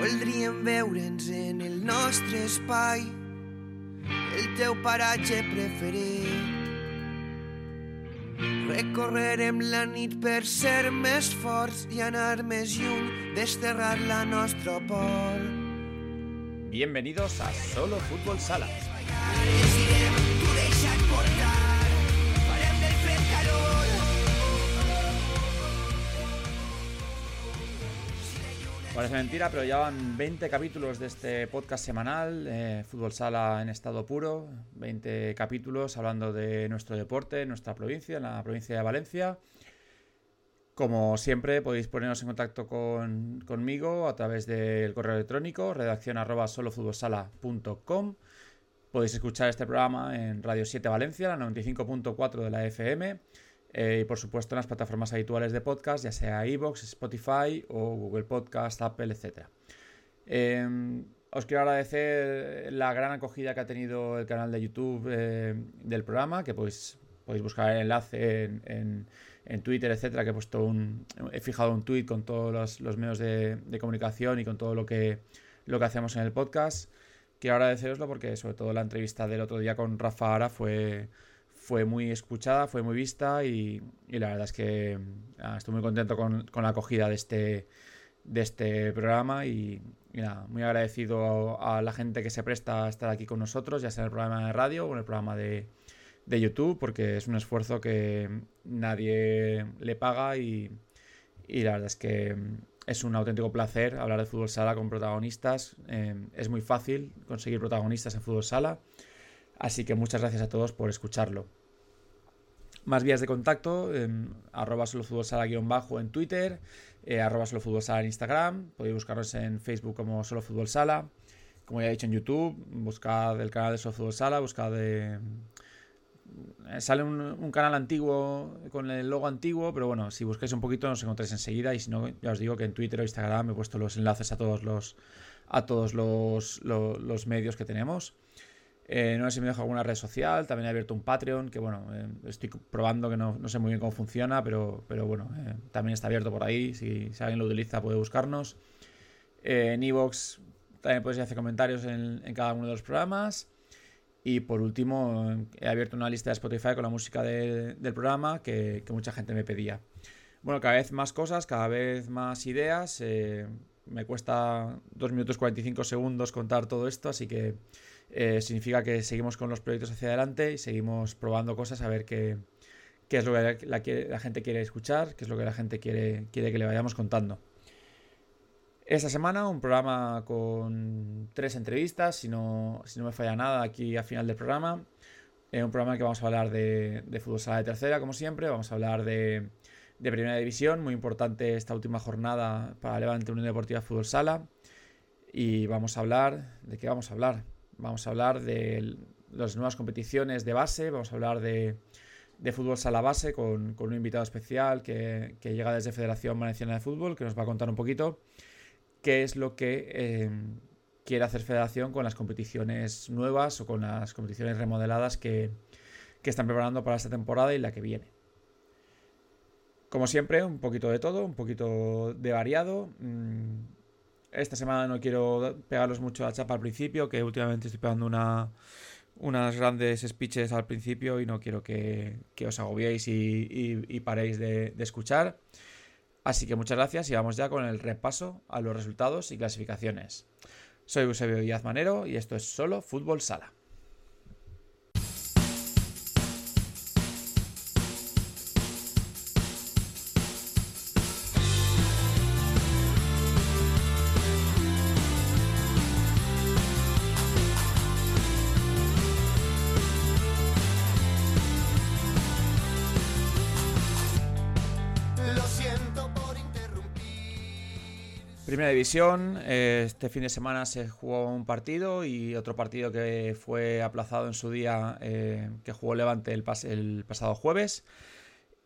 Voldríem veure'ns en el nostre espai, el teu paratge preferit. Recorrerem la nit per ser més forts i anar més lluny, desterrar la nostra por. Bienvenidos a Solo Fútbol Sala. Parece mentira, pero ya van 20 capítulos de este podcast semanal, eh, Fútbol Sala en estado puro, 20 capítulos hablando de nuestro deporte, nuestra provincia, en la provincia de Valencia. Como siempre, podéis poneros en contacto con, conmigo a través del correo electrónico redacción arroba solofutbolsala.com. Podéis escuchar este programa en Radio 7 Valencia, la 95.4 de la FM eh, y por supuesto en las plataformas habituales de podcast, ya sea iVoox, Spotify o Google Podcast, Apple, etc. Em, os quiero agradecer la gran acogida que ha tenido el canal de YouTube eh, del programa, que podéis, podéis buscar el enlace en, Twitter, etcétera, que he puesto un. he fijado un tweet con todos los, medios de, comunicación y con todo lo que, lo que hacemos en el podcast. Quiero agradeceroslo porque sobre todo la entrevista del otro día con Rafa Ara fue fue muy escuchada, fue muy vista y, la verdad es que ah, estoy muy contento con, la acogida de este, de este programa y, muy agradecido a, la gente que se presta a estar aquí con nosotros, ya sea en el programa de radio o en el programa de, YouTube, porque es un esfuerzo que nadie le paga y, la verdad es que es un auténtico placer hablar de fútbol sala con protagonistas. Eh, es muy fácil conseguir protagonistas en fútbol sala. Así que muchas gracias a todos por escucharlo. Más vías de contacto, en arroba solofutbolsala-bajo en Twitter, eh, arroba solofutbolsala en Instagram, podéis buscarnos en Facebook como Solo Fútbol Sala, como ya he dicho en YouTube, buscad el canal de Solo Fútbol Sala, buscad de... Eh, sale un, canal antiguo con el logo antiguo, pero bueno, si buscáis un poquito nos encontráis enseguida. Y si no, ya os digo que en Twitter o Instagram he puesto los enlaces a todos los, a todos los, los medios que tenemos. Eh, no sé si me dejo alguna red social, también he abierto un Patreon, que bueno, eh, estoy probando que no, sé muy bien cómo funciona, pero, pero bueno, eh, también está abierto por ahí, si, alguien lo utiliza puede buscarnos. en Evox también podéis hacer comentarios en, cada uno de los programas. Y por último, he abierto una lista de Spotify con la música del programa que, que, mucha gente me pedía. Bueno, cada vez más cosas, cada vez más ideas. me cuesta 2 minutos 45 segundos contar todo esto, así que eh, significa que seguimos con los proyectos hacia adelante y seguimos probando cosas a ver qué, es lo que la, gente quiere escuchar, qué es lo que la gente quiere, quiere que le vayamos contando. Esta semana un programa con tres entrevistas, si no, si no me falla nada aquí al final del programa. Eh, un programa que vamos a hablar de, fútbol sala de tercera, como siempre. Vamos a hablar de, de primera división, muy importante esta última jornada para Levante Unión Deportiva Fútbol Sala. Y vamos a hablar, ¿de qué vamos a hablar? Vamos a hablar de las nuevas competiciones de base, vamos a hablar de, fútbol sala base con, un invitado especial que, llega desde Federación Valenciana de Fútbol, que nos va a contar un poquito qué es lo que eh, quiere hacer Federación con las competiciones nuevas o con las competiciones remodeladas que, están preparando para esta temporada y la que viene. Como siempre, un poquito de todo, un poquito de variado. Mm, esta semana no quiero pegaros mucho a chapa al principio, que últimamente estoy pegando una, unas grandes speeches al principio y no quiero que, os agobiéis y, paréis de, de, escuchar. Así que muchas gracias y vamos ya con el repaso a los resultados y clasificaciones. Soy Eusebio Díaz Manero y esto es solo Fútbol Sala. División, eh, este fin de semana se jugó un partido y otro partido que fue aplazado en su día, eh, que jugó Levante el, pasado jueves.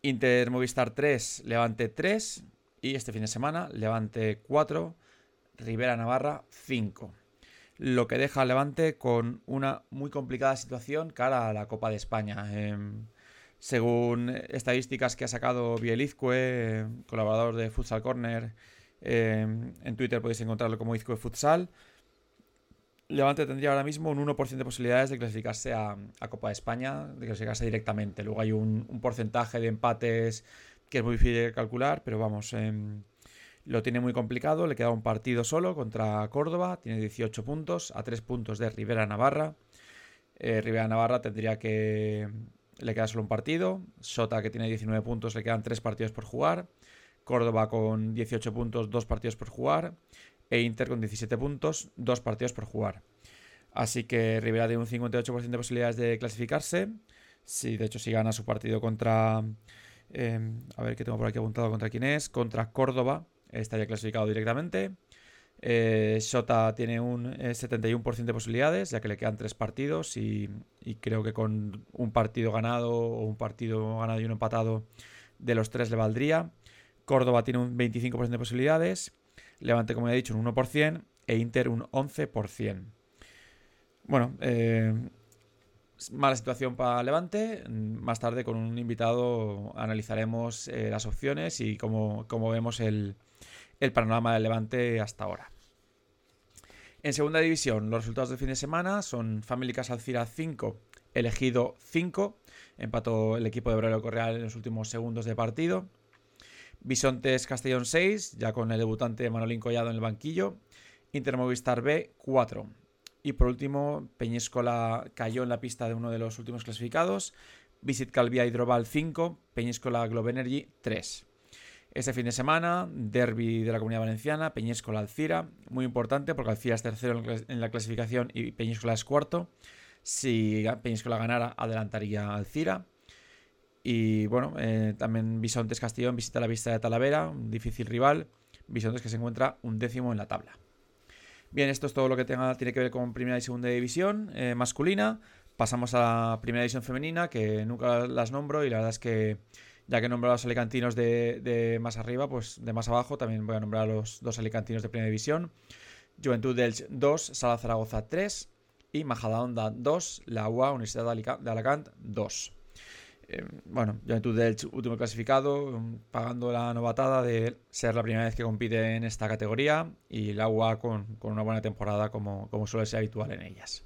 Inter Movistar 3, Levante 3 y este fin de semana Levante 4, Rivera Navarra 5. Lo que deja a Levante con una muy complicada situación cara a la Copa de España. Em, según estadísticas que ha sacado Bielizque, colaborador de Futsal Corner, en Twitter podéis encontrarlo como Izco de Futsal. Levante tendría ahora mismo un 1% de posibilidades de clasificarse a, Copa de España, de clasificarse directamente. Luego hay un, porcentaje de empates que es muy difícil de calcular, pero vamos, em, lo tiene muy complicado. Le queda un partido solo contra Córdoba, tiene 18 puntos, a 3 puntos de Rivera Navarra. Eh, Rivera Navarra tendría que. Le queda solo un partido. Sota, que tiene 19 puntos, le quedan 3 partidos por jugar. Córdoba con 18 puntos, 2 partidos por jugar e Inter con 17 puntos, dos partidos por jugar. Así que Rivera tiene un 58% de posibilidades de clasificarse. Si, de hecho, si gana su partido contra. Em, a ver qué tengo por aquí apuntado contra quién es. Contra Córdoba, estaría clasificado directamente. Eh, Sota tiene un 71% eh, de posibilidades, ya que le quedan tres partidos. Y, y, creo que con un partido ganado o un partido ganado y uno empatado, de los tres le valdría. Córdoba tiene un 25% de posibilidades. Levante, como ya he dicho, un 1% e Inter un 11%. Bueno, eh, mala situación para Levante. Más tarde con un invitado analizaremos eh, las opciones y cómo, vemos el, panorama del Levante hasta ahora. En segunda división, los resultados del fin de semana son Family Casa Alcira 5, elegido 5. Empató el equipo de Obrero Correal en los últimos segundos de partido. Bisontes Castellón 6, ya con el debutante Manolín Collado en el banquillo. Intermovistar B 4. Y por último, Peñíscola cayó en la pista de uno de los últimos clasificados. Visit Calvia Hidroval 5, Peñíscola Globe Energy 3. Este fin de semana, derby de la Comunidad Valenciana, Peñíscola Alcira, muy importante porque Alcira es tercero en la clasificación y Peñíscola es cuarto. Si Peñíscola ganara, adelantaría Alcira. Y bueno, eh, también Bisontes Castellón visita la vista de Talavera, un difícil rival. Bisontes que se encuentra un décimo en la tabla. Bien, esto es todo lo que tenga, tiene que ver con primera y segunda división eh, masculina. Pasamos a la primera división femenina, que nunca las nombro y la verdad es que ya que he nombrado a los alicantinos de, de, más arriba, pues de más abajo también voy a nombrar a los dos alicantinos de primera división. Juventud del 2, Sala Zaragoza 3 y Majadahonda 2, la UA Universidad de Alacant 2. Eh, bueno, Juventud del último clasificado, pagando la novatada de ser la primera vez que compite en esta categoría y el agua con, una buena temporada como, como, suele ser habitual en ellas.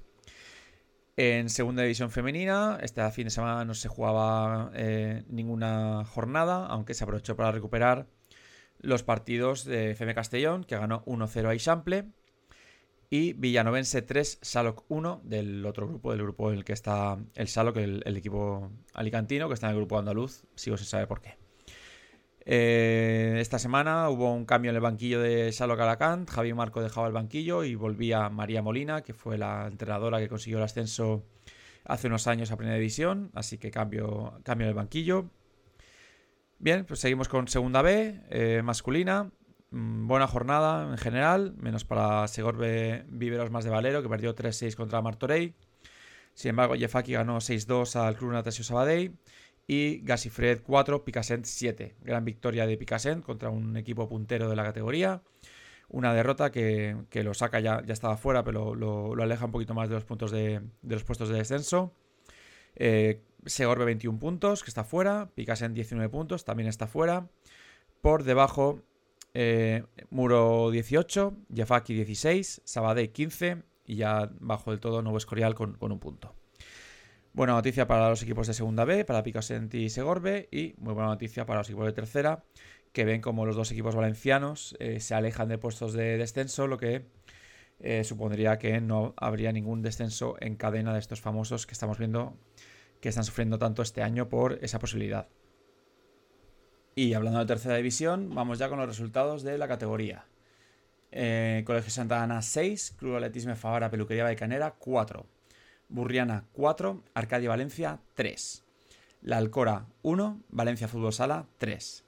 En segunda división femenina, este fin de semana no se jugaba eh, ninguna jornada, aunque se aprovechó para recuperar los partidos de FM Castellón, que ganó 1-0 a Ixample y Villanovense 3, Saloc 1 del otro grupo, del grupo en el que está el Saloc, el, equipo alicantino, que está en el grupo andaluz, sigo sin saber por qué. Eh, esta semana hubo un cambio en el banquillo de Saloc Alacant, Javi Marco dejaba el banquillo y volvía María Molina, que fue la entrenadora que consiguió el ascenso hace unos años a Primera División, así que cambio, cambio en el banquillo. Bien, pues seguimos con Segunda B, eh, masculina. Mm, buena jornada en general, menos para Segorbe Viveros más de Valero, que perdió 3-6 contra Martorey. Sin embargo, Jeffaki ganó 6-2 al Club Natasio Sabadell. Y Gasifred 4, Picassent 7. Gran victoria de Picassent contra un equipo puntero de la categoría. Una derrota que, lo saca ya, ya estaba fuera, pero lo, aleja un poquito más de los, puntos de, los puestos de descenso. Eh, Segorbe 21 puntos, que está fuera. Picassent 19 puntos, también está fuera. Por debajo eh, Muro 18, Jafaki 16, Sabadell 15 y ya bajo del todo Nuevo Escorial con, un punto. Buena noticia para los equipos de segunda B, para Picasenti y Segorbe, y muy buena noticia para los equipos de tercera, que ven como los dos equipos valencianos eh, se alejan de puestos de descenso, lo que eh, supondría que no habría ningún descenso en cadena de estos famosos que estamos viendo que están sufriendo tanto este año por esa posibilidad. Y hablando de tercera división, vamos ya con los resultados de la categoría. Eh, Colegio Santa Ana 6, Club Atletismo Favara Peluquería Baicanera 4, Burriana 4, Arcadia Valencia 3, La Alcora 1, Valencia Fútbol Sala 3,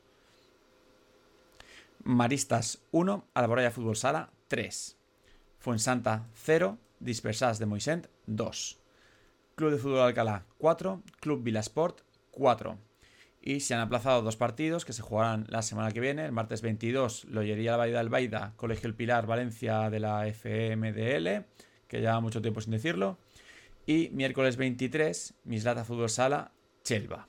Maristas 1, Alboraya Fútbol Sala 3, Fuensanta 0, Dispersas de Moisent 2, Club de Fútbol Alcalá 4, Club Vilasport 4, y se han aplazado dos partidos que se jugarán la semana que viene. El martes 22, Lollería Baida del Baida, Colegio El Pilar, Valencia de la FMDL, que lleva mucho tiempo sin decirlo. Y miércoles 23, Mislata Fútbol Sala, Chelva.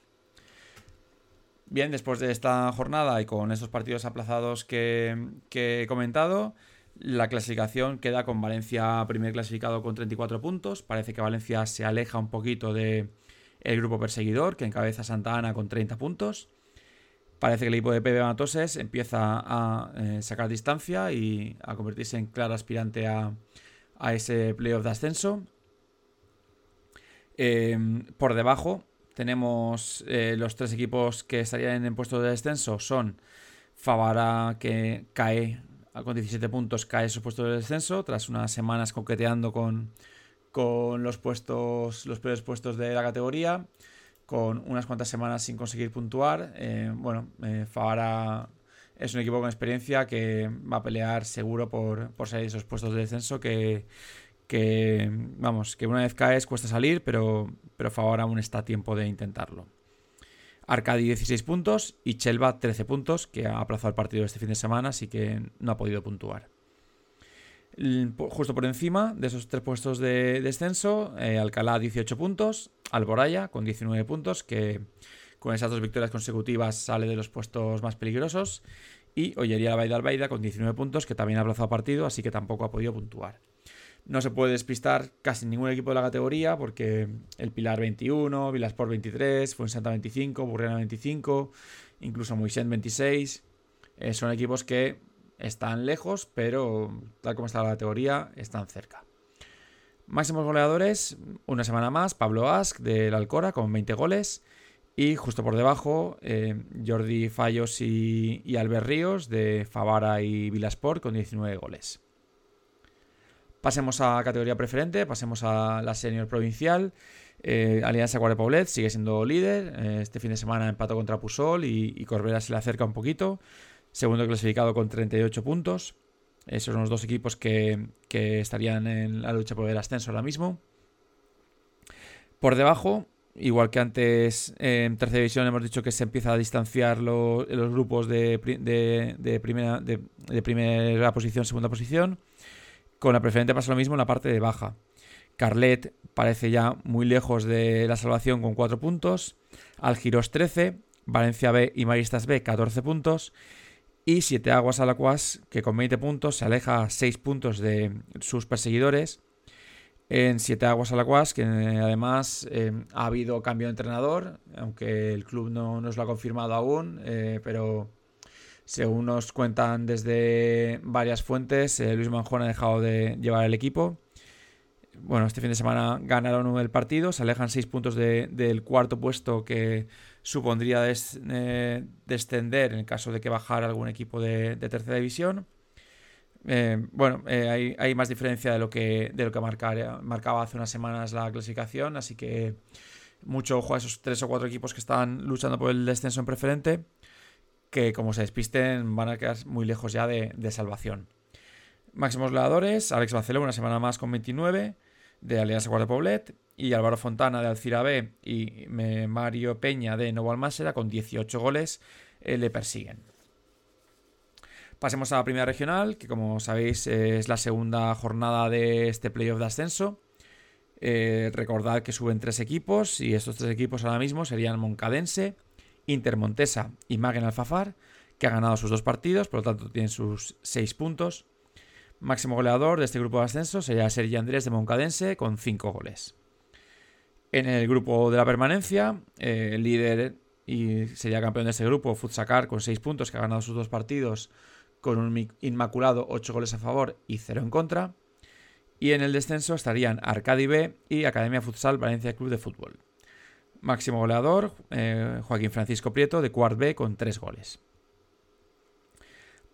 Bien, después de esta jornada y con estos partidos aplazados que, he comentado, la clasificación queda con Valencia primer clasificado con 34 puntos. Parece que Valencia se aleja un poquito del el grupo perseguidor, que encabeza Santa Ana con 30 puntos. Parece que el equipo de Pepe Matoses empieza a eh, sacar distancia y a convertirse en claro aspirante a, ese playoff de ascenso. Eh, por debajo, tenemos eh, los tres equipos que estarían en puesto de descenso. Son Favara, que cae con 17 puntos, cae su puesto de descenso tras unas semanas coqueteando con, con los puestos, los peores puestos de la categoría, con unas cuantas semanas sin conseguir puntuar. Eh, bueno, eh, Favara es un equipo con experiencia que va a pelear seguro por, por salir de esos puestos de descenso que, que, vamos, que una vez caes cuesta salir, pero, pero favor aún está a tiempo de intentarlo. Arcadi 16 puntos y Chelva 13 puntos, que ha aplazado el partido este fin de semana, así que no ha podido puntuar. Justo por encima de esos tres puestos de descenso, eh, Alcalá 18 puntos, Alboraya con 19 puntos, que con esas dos victorias consecutivas sale de los puestos más peligrosos, y Ollería Baida Albaida con 19 puntos, que también ha aplazado partido, así que tampoco ha podido puntuar. No se puede despistar casi ningún equipo de la categoría porque el Pilar 21, Vilasport 23, Fuensanta 25, Burriana 25, incluso Moisés 26. Eh, son equipos que están lejos, pero tal como está la categoría, están cerca. Máximos goleadores, una semana más, Pablo Ask del Alcora con 20 goles. Y justo por debajo, eh, Jordi Fallos y, y Albert Ríos de Favara y Vilasport con 19 goles. Pasemos a categoría preferente, pasemos a la senior provincial. Eh, Alianza Guardia sigue siendo líder. Eh, este fin de semana empató contra Pusol y, y, Corbera se le acerca un poquito. Segundo clasificado con 38 puntos. Esos son los dos equipos que, estarían en la lucha por el ascenso ahora mismo. Por debajo, igual que antes en tercera división hemos dicho que se empieza a distanciar los grupos de, primera, de primera posición, segunda posición. Con la preferente pasa lo mismo en la parte de baja. Carlet parece ya muy lejos de la salvación con 4 puntos. Algiros 13. Valencia B y Maristas B 14 puntos. Y Siete Aguas Alacuas, que con 20 puntos se aleja a 6 puntos de sus perseguidores. En Siete Aguas Alacuas, que además eh, ha habido cambio de entrenador, aunque el club no nos lo ha confirmado aún, eh, pero según nos cuentan desde varias fuentes, eh, Luis Manjón ha dejado de llevar el equipo. Bueno, este fin de semana ganaron el partido, se alejan seis puntos del cuarto puesto que supondría eh, descender en el caso de que bajara algún equipo de, tercera división. Eh, bueno, hay, más diferencia de lo que, de lo que marcaba hace unas semanas la clasificación, así que mucho ojo a esos tres o cuatro equipos que están luchando por el descenso en preferente que como se despisten van a quedar muy lejos ya de, salvación. Máximos goleadores, Alex Bacelo una semana más con 29, de Alianza Guardia Poblet, y Álvaro Fontana de Alcira B y Mario Peña de Novo Almásera con 18 goles eh, le persiguen. Pasemos a la primera regional, que como sabéis es la segunda jornada de este playoff de ascenso. Eh, recordad que suben tres equipos y estos tres equipos ahora mismo serían Moncadense, Intermontesa y Magen Alfafar, que ha ganado sus dos partidos, por lo tanto tienen sus seis puntos. Máximo goleador de este grupo de ascenso sería Sergi Andrés de Moncadense con cinco goles. En el grupo de la permanencia, eh, líder y sería campeón de este grupo, Futsacar, con seis puntos, que ha ganado sus dos partidos con un inmaculado, ocho goles a favor y cero en contra. Y en el descenso estarían Arcadi B y Academia Futsal Valencia Club de Fútbol. Máximo goleador, eh, Joaquín Francisco Prieto, de Cuart B, con tres goles.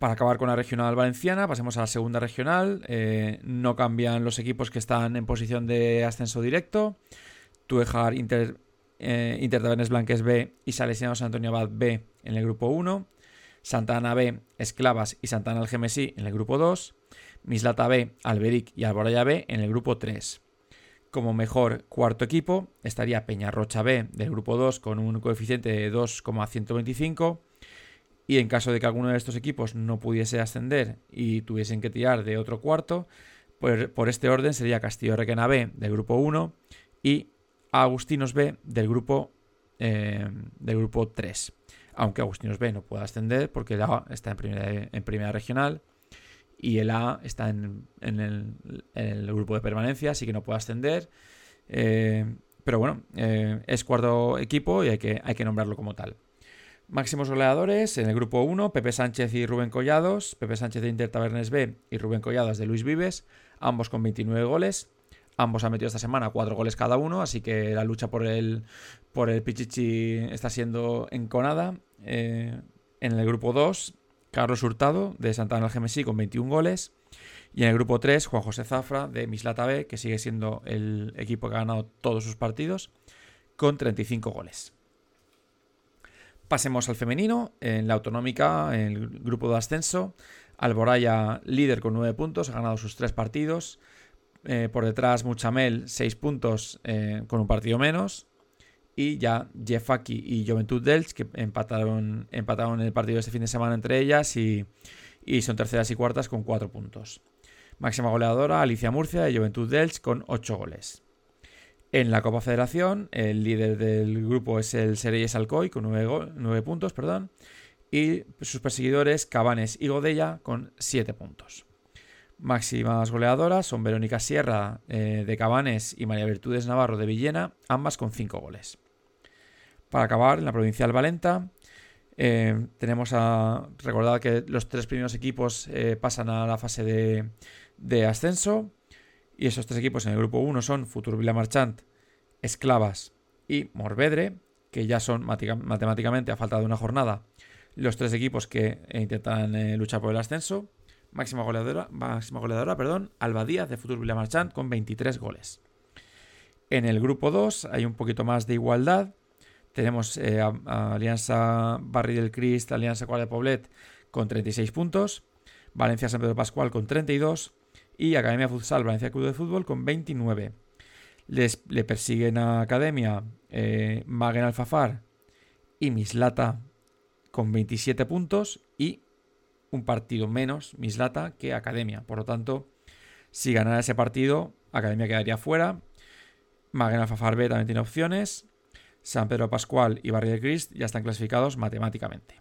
Para acabar con la regional valenciana, pasemos a la segunda regional. Eh, no cambian los equipos que están en posición de ascenso directo. Tuejar, Inter, eh, Blanques B y Salesiano San Antonio Abad B en el grupo 1. Santana B, Esclavas y Santana Algemesí en el grupo 2. Mislata B, Alberic y Alboraya B en el grupo 3. Como mejor cuarto equipo estaría Peñarrocha B del grupo 2 con un coeficiente de 2,125. Y en caso de que alguno de estos equipos no pudiese ascender y tuviesen que tirar de otro cuarto, pues por este orden sería Castillo Requena B del grupo 1 y Agustinos B del grupo, eh, del grupo 3. aunque Agustinos B no pueda ascender porque el A está en primera, en primera regional y el A está en, el, grupo de permanencia, así que no puede ascender. Eh, pero bueno, eh, es cuarto equipo y hay que, hay que nombrarlo como tal. Máximos goleadores en el grupo 1, Pepe Sánchez y Rubén Collados, Pepe Sánchez de Inter Tabernes B y Rubén Collados de Luis Vives, ambos con 29 goles. Ambos han metido esta semana cuatro goles cada uno, así que la lucha por el, por el Pichichi está siendo enconada. Eh, en el grupo 2, Carlos Hurtado de Santana Gemesí con 21 goles. Y en el grupo 3, Juan José Zafra de Mislata B, que sigue siendo el equipo que ha ganado todos sus partidos, con 35 goles. Pasemos al femenino. En la autonómica, en el grupo de ascenso, Alboraya líder con 9 puntos, ha ganado sus 3 partidos. Eh, por detrás, Muchamel, 6 puntos eh, con un partido menos y ya Jeffaki y Juventud Delch, que empataron, empataron el partido este fin de semana entre ellas y, son terceras y cuartas con cuatro puntos. Máxima goleadora, Alicia Murcia de Juventud Delch con ocho goles. En la Copa Federación, el líder del grupo es el Sereyes Alcoy con nueve puntos, perdón, y sus perseguidores Cabanes y Godella con siete puntos. Máximas goleadoras son Verónica Sierra eh, de Cabanes y María Virtudes Navarro de Villena, ambas con cinco goles. Para acabar, en la provincial Valenta, eh, tenemos a. Recordad que los tres primeros equipos eh, pasan a la fase de, ascenso. Y esos tres equipos en el grupo 1 son Futur Villa Marchant, Esclavas y Morvedre, que ya son matemáticamente, a falta de una jornada, los tres equipos que intentan luchar por el ascenso. Máxima goleadora, máxima goleadora perdón, Alba Díaz de Futur Villa Marchant con 23 goles. En el grupo 2 hay un poquito más de igualdad. Tenemos eh, Alianza Barri del Crist, Alianza Cuadra de Poblet con 36 puntos, Valencia San Pedro Pascual con 32 y Academia Futsal Valencia Club de Fútbol con 29. Les, le persiguen a Academia eh, Magen Alfafar y Mislata con 27 puntos y un partido menos Mislata que Academia. Por lo tanto, si ganara ese partido, Academia quedaría fuera. Magen Alfafar B también tiene opciones. San Pedro Pascual y Barrio de Crist ya están clasificados matemáticamente.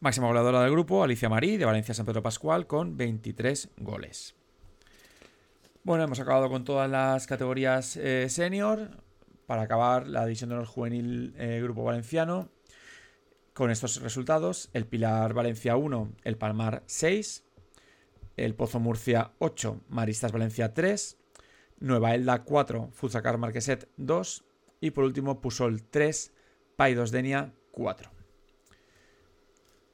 Máxima goleadora del grupo, Alicia Marí, de Valencia San Pedro Pascual, con 23 goles. Bueno, hemos acabado con todas las categorías eh, senior. Para acabar, la división de los juvenil eh, Grupo Valenciano. Con estos resultados, el Pilar Valencia 1, el Palmar 6, el Pozo Murcia 8, Maristas Valencia 3, Nueva Elda 4, Fuzacar Marqueset 2, y por último, Pusol 3, Paidos Denia 4.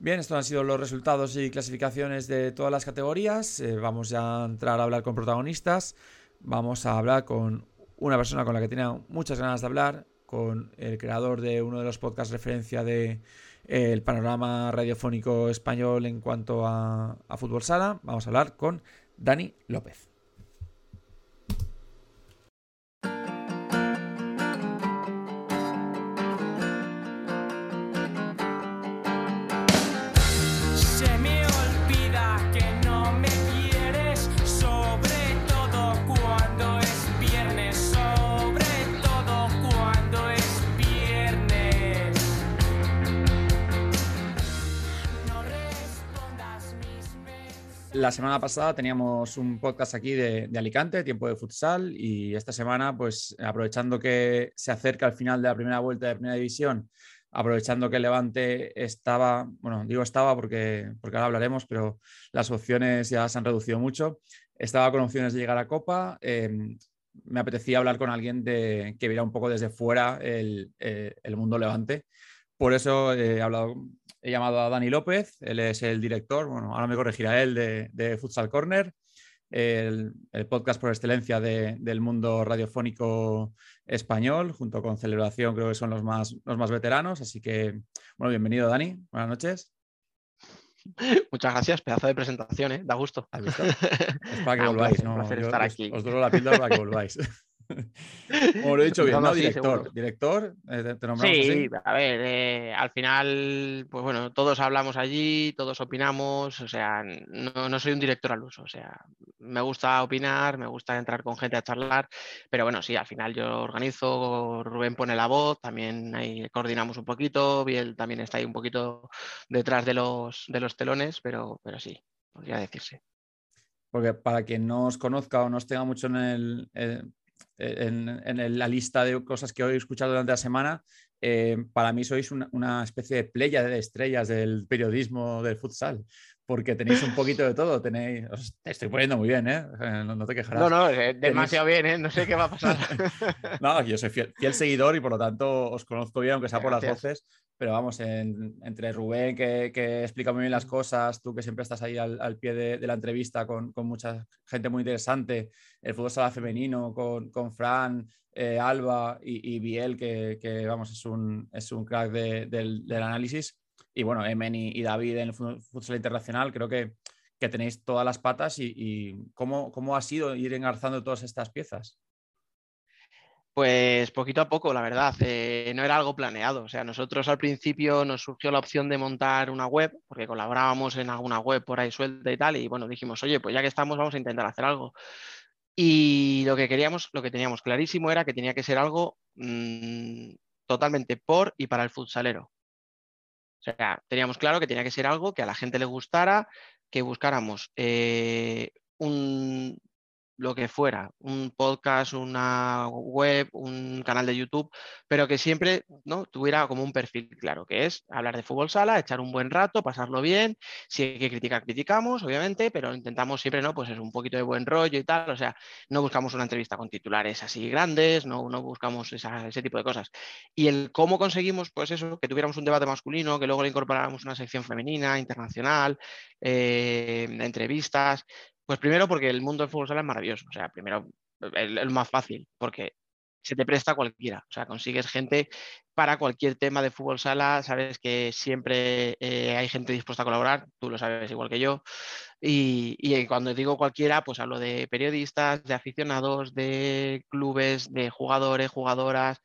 Bien, estos han sido los resultados y clasificaciones de todas las categorías. Eh, vamos ya a entrar a hablar con protagonistas. Vamos a hablar con una persona con la que tenía muchas ganas de hablar, con el creador de uno de los podcasts referencia de eh, panorama radiofónico español en cuanto a, a fútbol sala. Vamos a hablar con Dani López. La semana pasada teníamos un podcast aquí de, Alicante, Tiempo de Futsal, y esta semana, pues aprovechando que se acerca el final de la primera vuelta de Primera División, aprovechando que Levante estaba, bueno, digo estaba porque, porque ahora hablaremos, pero las opciones ya se han reducido mucho, estaba con opciones de llegar a Copa. Em, me apetecía hablar con alguien de, que viera un poco desde fuera el, eh, el mundo Levante. Por eso he hablado he llamado a Dani López, él es el director, bueno, ahora me corregirá él, de, Futsal Corner, el, podcast por excelencia del mundo radiofónico español, junto con Celebración, creo que son los más, los más veteranos. Así que, bueno, bienvenido, Dani. Buenas noches. Muchas gracias, pedazo de presentación, ¿eh? da gusto. Es para que volváis, ¿no? estar aquí. Os duro la píldora para que volváis. Como lo he dicho bien, ¿no? Director. Director, eh, Sí, a ver, eh, al final, pues bueno, todos hablamos allí, todos opinamos, o sea, no, no, soy un director al uso, o sea, me gusta opinar, me gusta entrar con gente a charlar, pero bueno, sí, al final yo organizo, Rubén pone la voz, también ahí coordinamos un poquito, Biel también está ahí un poquito detrás de los, de los telones, pero, pero sí, podría decirse. Porque para quien no os conozca o no os tenga mucho en, el, en, la lista de cosas que he escuchado durante la semana, eh, para mí sois una, especie de playa de estrellas del periodismo del futsal, porque tenéis un poquito de todo. Tenéis, te estoy poniendo muy bien, ¿eh? No, te quejarás. No, no, demasiado bien, ¿eh? No sé qué va a pasar. no, yo soy fiel, seguidor y por lo tanto os conozco bien, aunque sea por las voces, pero vamos, entre Rubén, que, explica muy bien las cosas, tú que siempre estás ahí al, pie de, la entrevista con, mucha gente muy interesante, el fútbol sala femenino con, Fran, eh, Alba y, Biel, que, vamos, es un, es un crack del, análisis. Y bueno, Emen y, David en el fútbol internacional, creo que, tenéis todas las patas y, y cómo, cómo ha sido ir engarzando todas estas piezas. Pues poquito a poco, la verdad, eh, no era algo planeado. O sea, nosotros al principio nos surgió la opción de montar una web, porque colaborábamos en alguna web por ahí suelta y tal, y bueno, dijimos, oye, pues ya que estamos, vamos a intentar hacer algo. Y lo que queríamos, lo que teníamos clarísimo era que tenía que ser algo mm, totalmente por y para el futsalero. O sea, teníamos claro que tenía que ser algo que a la gente le gustara, que buscáramos eh, un, lo que fuera, un podcast, una web, un canal de YouTube, pero que siempre ¿no? tuviera como un perfil claro, que es hablar de fútbol sala, echar un buen rato, pasarlo bien, si hay que criticar, criticamos, obviamente, pero intentamos siempre, ¿no? Pues es un poquito de buen rollo y tal, o sea, no buscamos una entrevista con titulares así grandes, no, no buscamos ese tipo de cosas. Y el cómo conseguimos, pues eso, que tuviéramos un debate masculino, que luego le incorporáramos una sección femenina, internacional, eh, entrevistas, pues primero porque el mundo del fútbol sala es maravilloso. O sea, primero el, más fácil, porque se te presta cualquiera. O sea, consigues gente para cualquier tema de fútbol sala. Sabes que siempre eh, hay gente dispuesta a colaborar. Tú lo sabes igual que yo. Y, y, cuando digo cualquiera, pues hablo de periodistas, de aficionados, de clubes, de jugadores, jugadoras.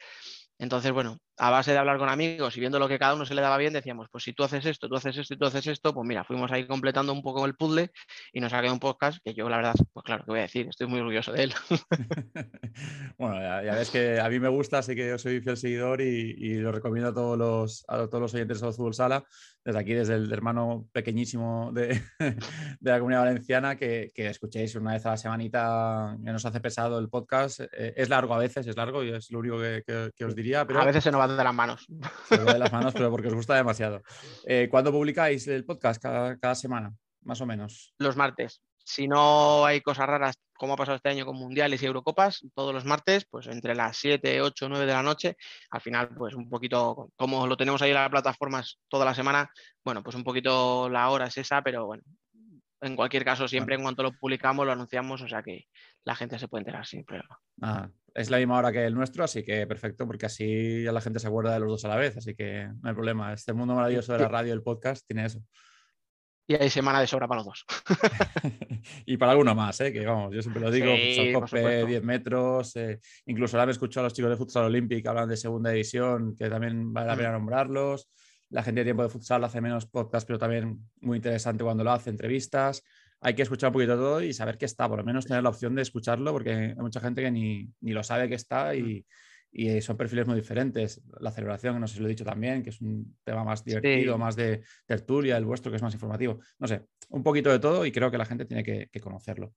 Entonces, bueno, a base de hablar con amigos y viendo lo que cada uno se le daba bien, decíamos, pues si tú haces esto, tú haces esto y tú haces esto, pues mira, fuimos ahí completando un poco el puzzle y nos ha quedado un podcast que yo, la verdad, pues claro, que voy a decir, estoy muy orgulloso de él. bueno, ya, ves que a mí me gusta, así que yo soy fiel seguidor y, lo recomiendo a todos los, a todos los oyentes de Fútbol Sala, desde aquí, desde el hermano pequeñísimo de, la comunidad valenciana, que, escuchéis una vez a la semanita, que nos hace pesado el podcast. Eh, es largo a veces, es largo y es lo único que, os diría. Pero... A veces se nos va de las manos. Se va de las manos, pero porque os gusta demasiado. Eh, ¿Cuándo publicáis el podcast? Cada, semana, más o menos. Los martes. Si no hay cosas raras, como ha pasado este año con mundiales y Eurocopas, todos los martes, pues entre las 7, 8, 9 de la noche, al final, pues un poquito, como lo tenemos ahí en las plataformas toda la semana, bueno, pues un poquito la hora es esa, pero bueno, en cualquier caso, siempre en cuanto lo publicamos, lo anunciamos, o sea que la gente se puede enterar sin problema. Ah, es la misma hora que el nuestro, así que perfecto, porque así ya la gente se acuerda de los dos a la vez, así que no hay problema. Este mundo maravilloso de la radio el podcast tiene eso. Y hay semana de sobra para los dos. y para alguno más, ¿eh? que vamos, yo siempre lo digo, sí, 10 metros, eh, incluso ahora me escucho a los chicos de Futsal Olympic hablan de segunda división, que también vale la pena mm. nombrarlos. La gente de tiempo de futsal hace menos podcast, pero también muy interesante cuando lo hace, entrevistas hay que escuchar un poquito todo y saber que está, por lo menos tener la opción de escucharlo, porque hay mucha gente que ni, lo sabe que está y, son perfiles muy diferentes. La celebración, no sé si lo he dicho también, que es un tema más divertido, más de tertulia, el vuestro que es más informativo. No sé, un poquito de todo y creo que la gente tiene que, conocerlo.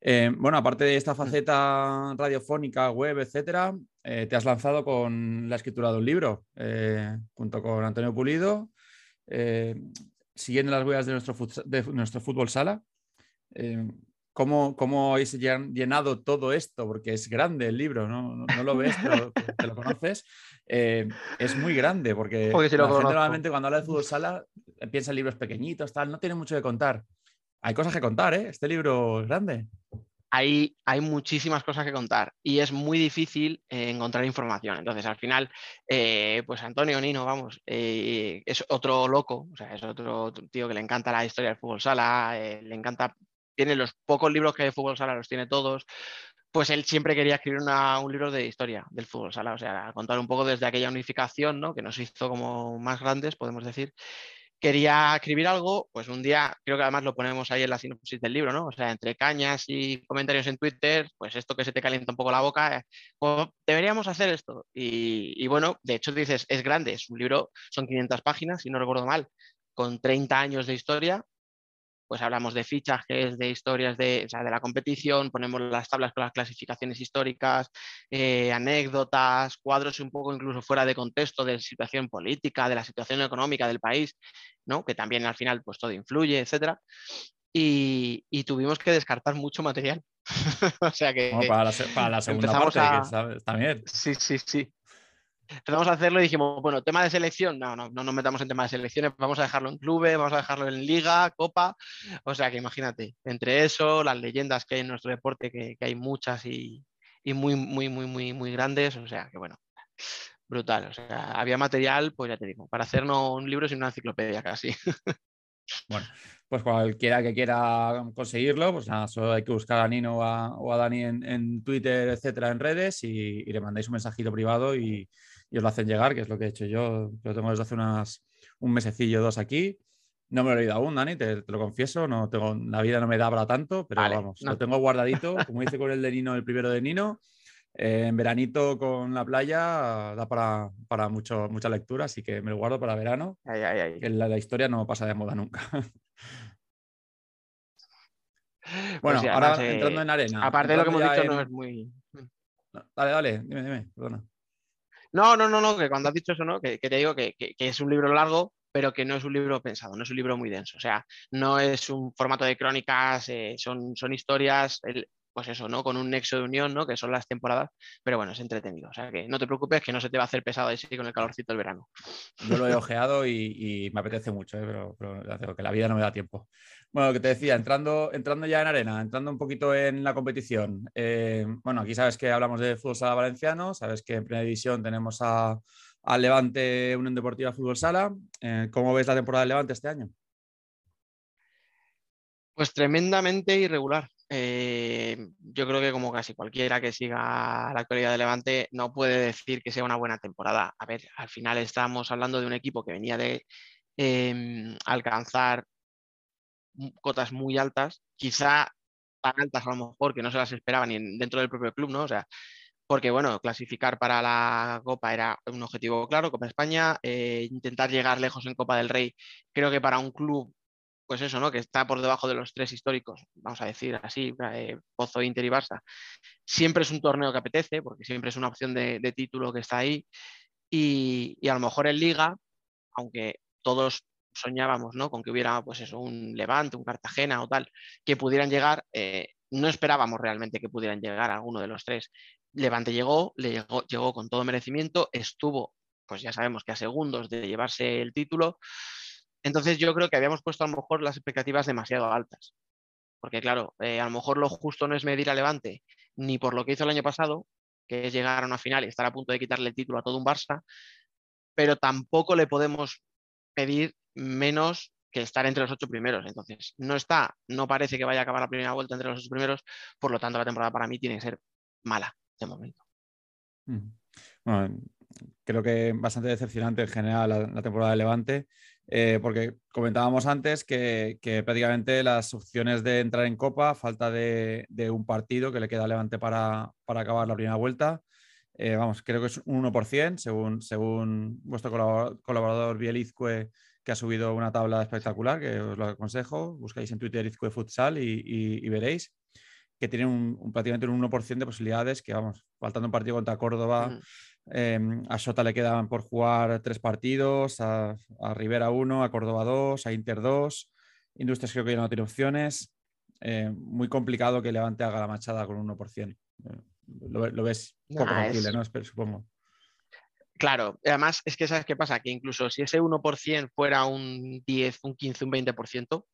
Eh, bueno, aparte de esta mm. faceta radiofónica, web, etcétera, eh, te has lanzado con la escritura de un libro eh, junto con Antonio Pulido siguiendo las huellas de nuestro, de nuestro fútbol sala, eh, ¿cómo, ¿cómo, habéis llenado todo esto? Porque es grande el libro, no, no, lo ves, pero te lo conoces. Eh, es muy grande, porque, la gente normalmente cuando habla de fútbol sala piensa en libros pequeñitos, tal, no tiene mucho que contar. Hay cosas que contar, ¿eh? Este libro es grande hay, muchísimas cosas que contar y es muy difícil eh, encontrar información. Entonces, al final, eh, pues Antonio Nino, vamos, eh, es otro loco, es otro tío que le encanta la historia del fútbol sala, le encanta tiene los pocos libros que hay de fútbol sala, los tiene todos, pues él siempre quería escribir un libro de historia del fútbol sala, o sea, contar un poco desde aquella unificación, ¿no? Que nos hizo como más grandes, podemos decir, quería escribir algo, pues un día, creo que además lo ponemos ahí en la sinopsis del libro, ¿no? O sea, entre cañas y comentarios en Twitter, pues esto que se te calienta un poco la boca, eh, deberíamos hacer esto. Y, bueno, de hecho dices, es grande, es un libro, son 500 páginas, si no recuerdo mal, con 30 años de historia, pues hablamos de fichajes, de historias de, de la competición, ponemos las tablas con las clasificaciones históricas, eh, anécdotas, cuadros un poco incluso fuera de contexto de situación política, de la situación económica del país, ¿no? que también al final pues todo influye, etc. Y, tuvimos que descartar mucho material. o sea que... para, la, para la segunda parte, que también. Sí, sí, sí empezamos a hacerlo y dijimos, bueno, tema de selección, no, no, no nos metamos en tema de selecciones, vamos a dejarlo en clubes, vamos a dejarlo en liga, copa, o sea que imagínate, entre eso, las leyendas que hay en nuestro deporte, que, hay muchas y, muy, muy, muy, muy, muy grandes, o sea que bueno, brutal, o sea, había material, pues ya te digo, para hacernos un libro sin una enciclopedia casi. Bueno, pues cualquiera que quiera conseguirlo, pues solo hay que buscar a Nino o a, Dani en, Twitter, etcétera, en redes y, y, le mandáis un mensajito privado y, y os lo hacen llegar, que es lo que he hecho yo. Lo tengo desde hace unas, un mesecillo, dos aquí. No me lo he leído aún, Dani, te, lo confieso. No tengo, la vida no me da para tanto, pero vamos, lo tengo guardadito, como hice con el de Nino, el primero de Nino. Eh, en veranito con la playa da para, para mucho, mucha lectura, así que me lo guardo para verano. Que la, la, historia no pasa de moda nunca. bueno, pues ahora entrando en arena. Aparte de lo que hemos dicho, no es muy. Dale, dale, dime, dime, perdona. No, no, no, no, que cuando has dicho eso, ¿no? Que, te digo que, es un libro largo, pero que no es un libro pensado, no es un libro muy denso. O sea, no es un formato de crónicas, eh, son, son historias, pues eso, ¿no? Con un nexo de unión, ¿no? Que son las temporadas, pero bueno, es entretenido. O sea, que no te preocupes, que no se te va a hacer pesado ahí con el calorcito del verano. Yo lo he ojeado y, me apetece mucho, ¿eh? pero, pero que la vida no me da tiempo. Bueno, lo que te decía, entrando, entrando ya en arena, entrando un poquito en la competición. Eh, bueno, aquí sabes que hablamos de fútbol sala valenciano, sabes que en primera división tenemos a, Levante Unión Deportiva Fútbol Sala. Eh, ¿Cómo ves la temporada de Levante este año? Pues tremendamente irregular. Eh, yo creo que como casi cualquiera que siga la actualidad de Levante no puede decir que sea una buena temporada. A ver, al final estamos hablando de un equipo que venía de em, alcanzar cotas muy altas, quizá tan altas a lo mejor que no se las esperaba ni dentro del propio club, ¿no? O sea, porque bueno, clasificar para la Copa era un objetivo claro, Copa España, eh, intentar llegar lejos en Copa del Rey, creo que para un club, pues eso, ¿no? Que está por debajo de los tres históricos, vamos a decir así, eh, Pozo, Inter y Barça, siempre es un torneo que apetece, porque siempre es una opción de, título que está ahí, y, y, a lo mejor en Liga, aunque todos soñábamos ¿no? con que hubiera pues eso, un Levante, un Cartagena o tal, que pudieran llegar, eh, no esperábamos realmente que pudieran llegar alguno de los tres. Levante llegó, le llegó, llegó con todo merecimiento, estuvo, pues ya sabemos que a segundos de llevarse el título. Entonces yo creo que habíamos puesto a lo mejor las expectativas demasiado altas. Porque claro, eh, a lo mejor lo justo no es medir a Levante ni por lo que hizo el año pasado, que es llegar a una final y estar a punto de quitarle el título a todo un Barça, pero tampoco le podemos pedir menos que estar entre los ocho primeros. Entonces, no está, no parece que vaya a acabar la primera vuelta entre los ocho primeros, por lo tanto, la temporada para mí tiene que ser mala de momento. Bueno, creo que bastante decepcionante en general la, temporada de Levante, eh, porque comentábamos antes que, prácticamente las opciones de entrar en Copa, falta de, un partido que le queda Levante para, acabar la primera vuelta. Eh, vamos, creo que es un 1%, según, según vuestro colaborador, colaborador Bielizque, que ha subido una tabla espectacular, que os lo aconsejo. Buscáis en Twitter Izcue Futsal y, veréis que tiene un, prácticamente un 1% de posibilidades, que vamos, faltando un partido contra Córdoba, mm. Em, a Sota le quedan por jugar tres partidos, a, Rivera uno, a Córdoba dos, a Inter dos, Industrias creo que ya no tiene opciones. Eh, muy complicado que Levante haga la machada con un 1%. Eh, lo, ves poco posible, ¿no? supongo. Claro, además es que sabes qué pasa, que incluso si ese 1% fuera un 10, un 15, un 20%,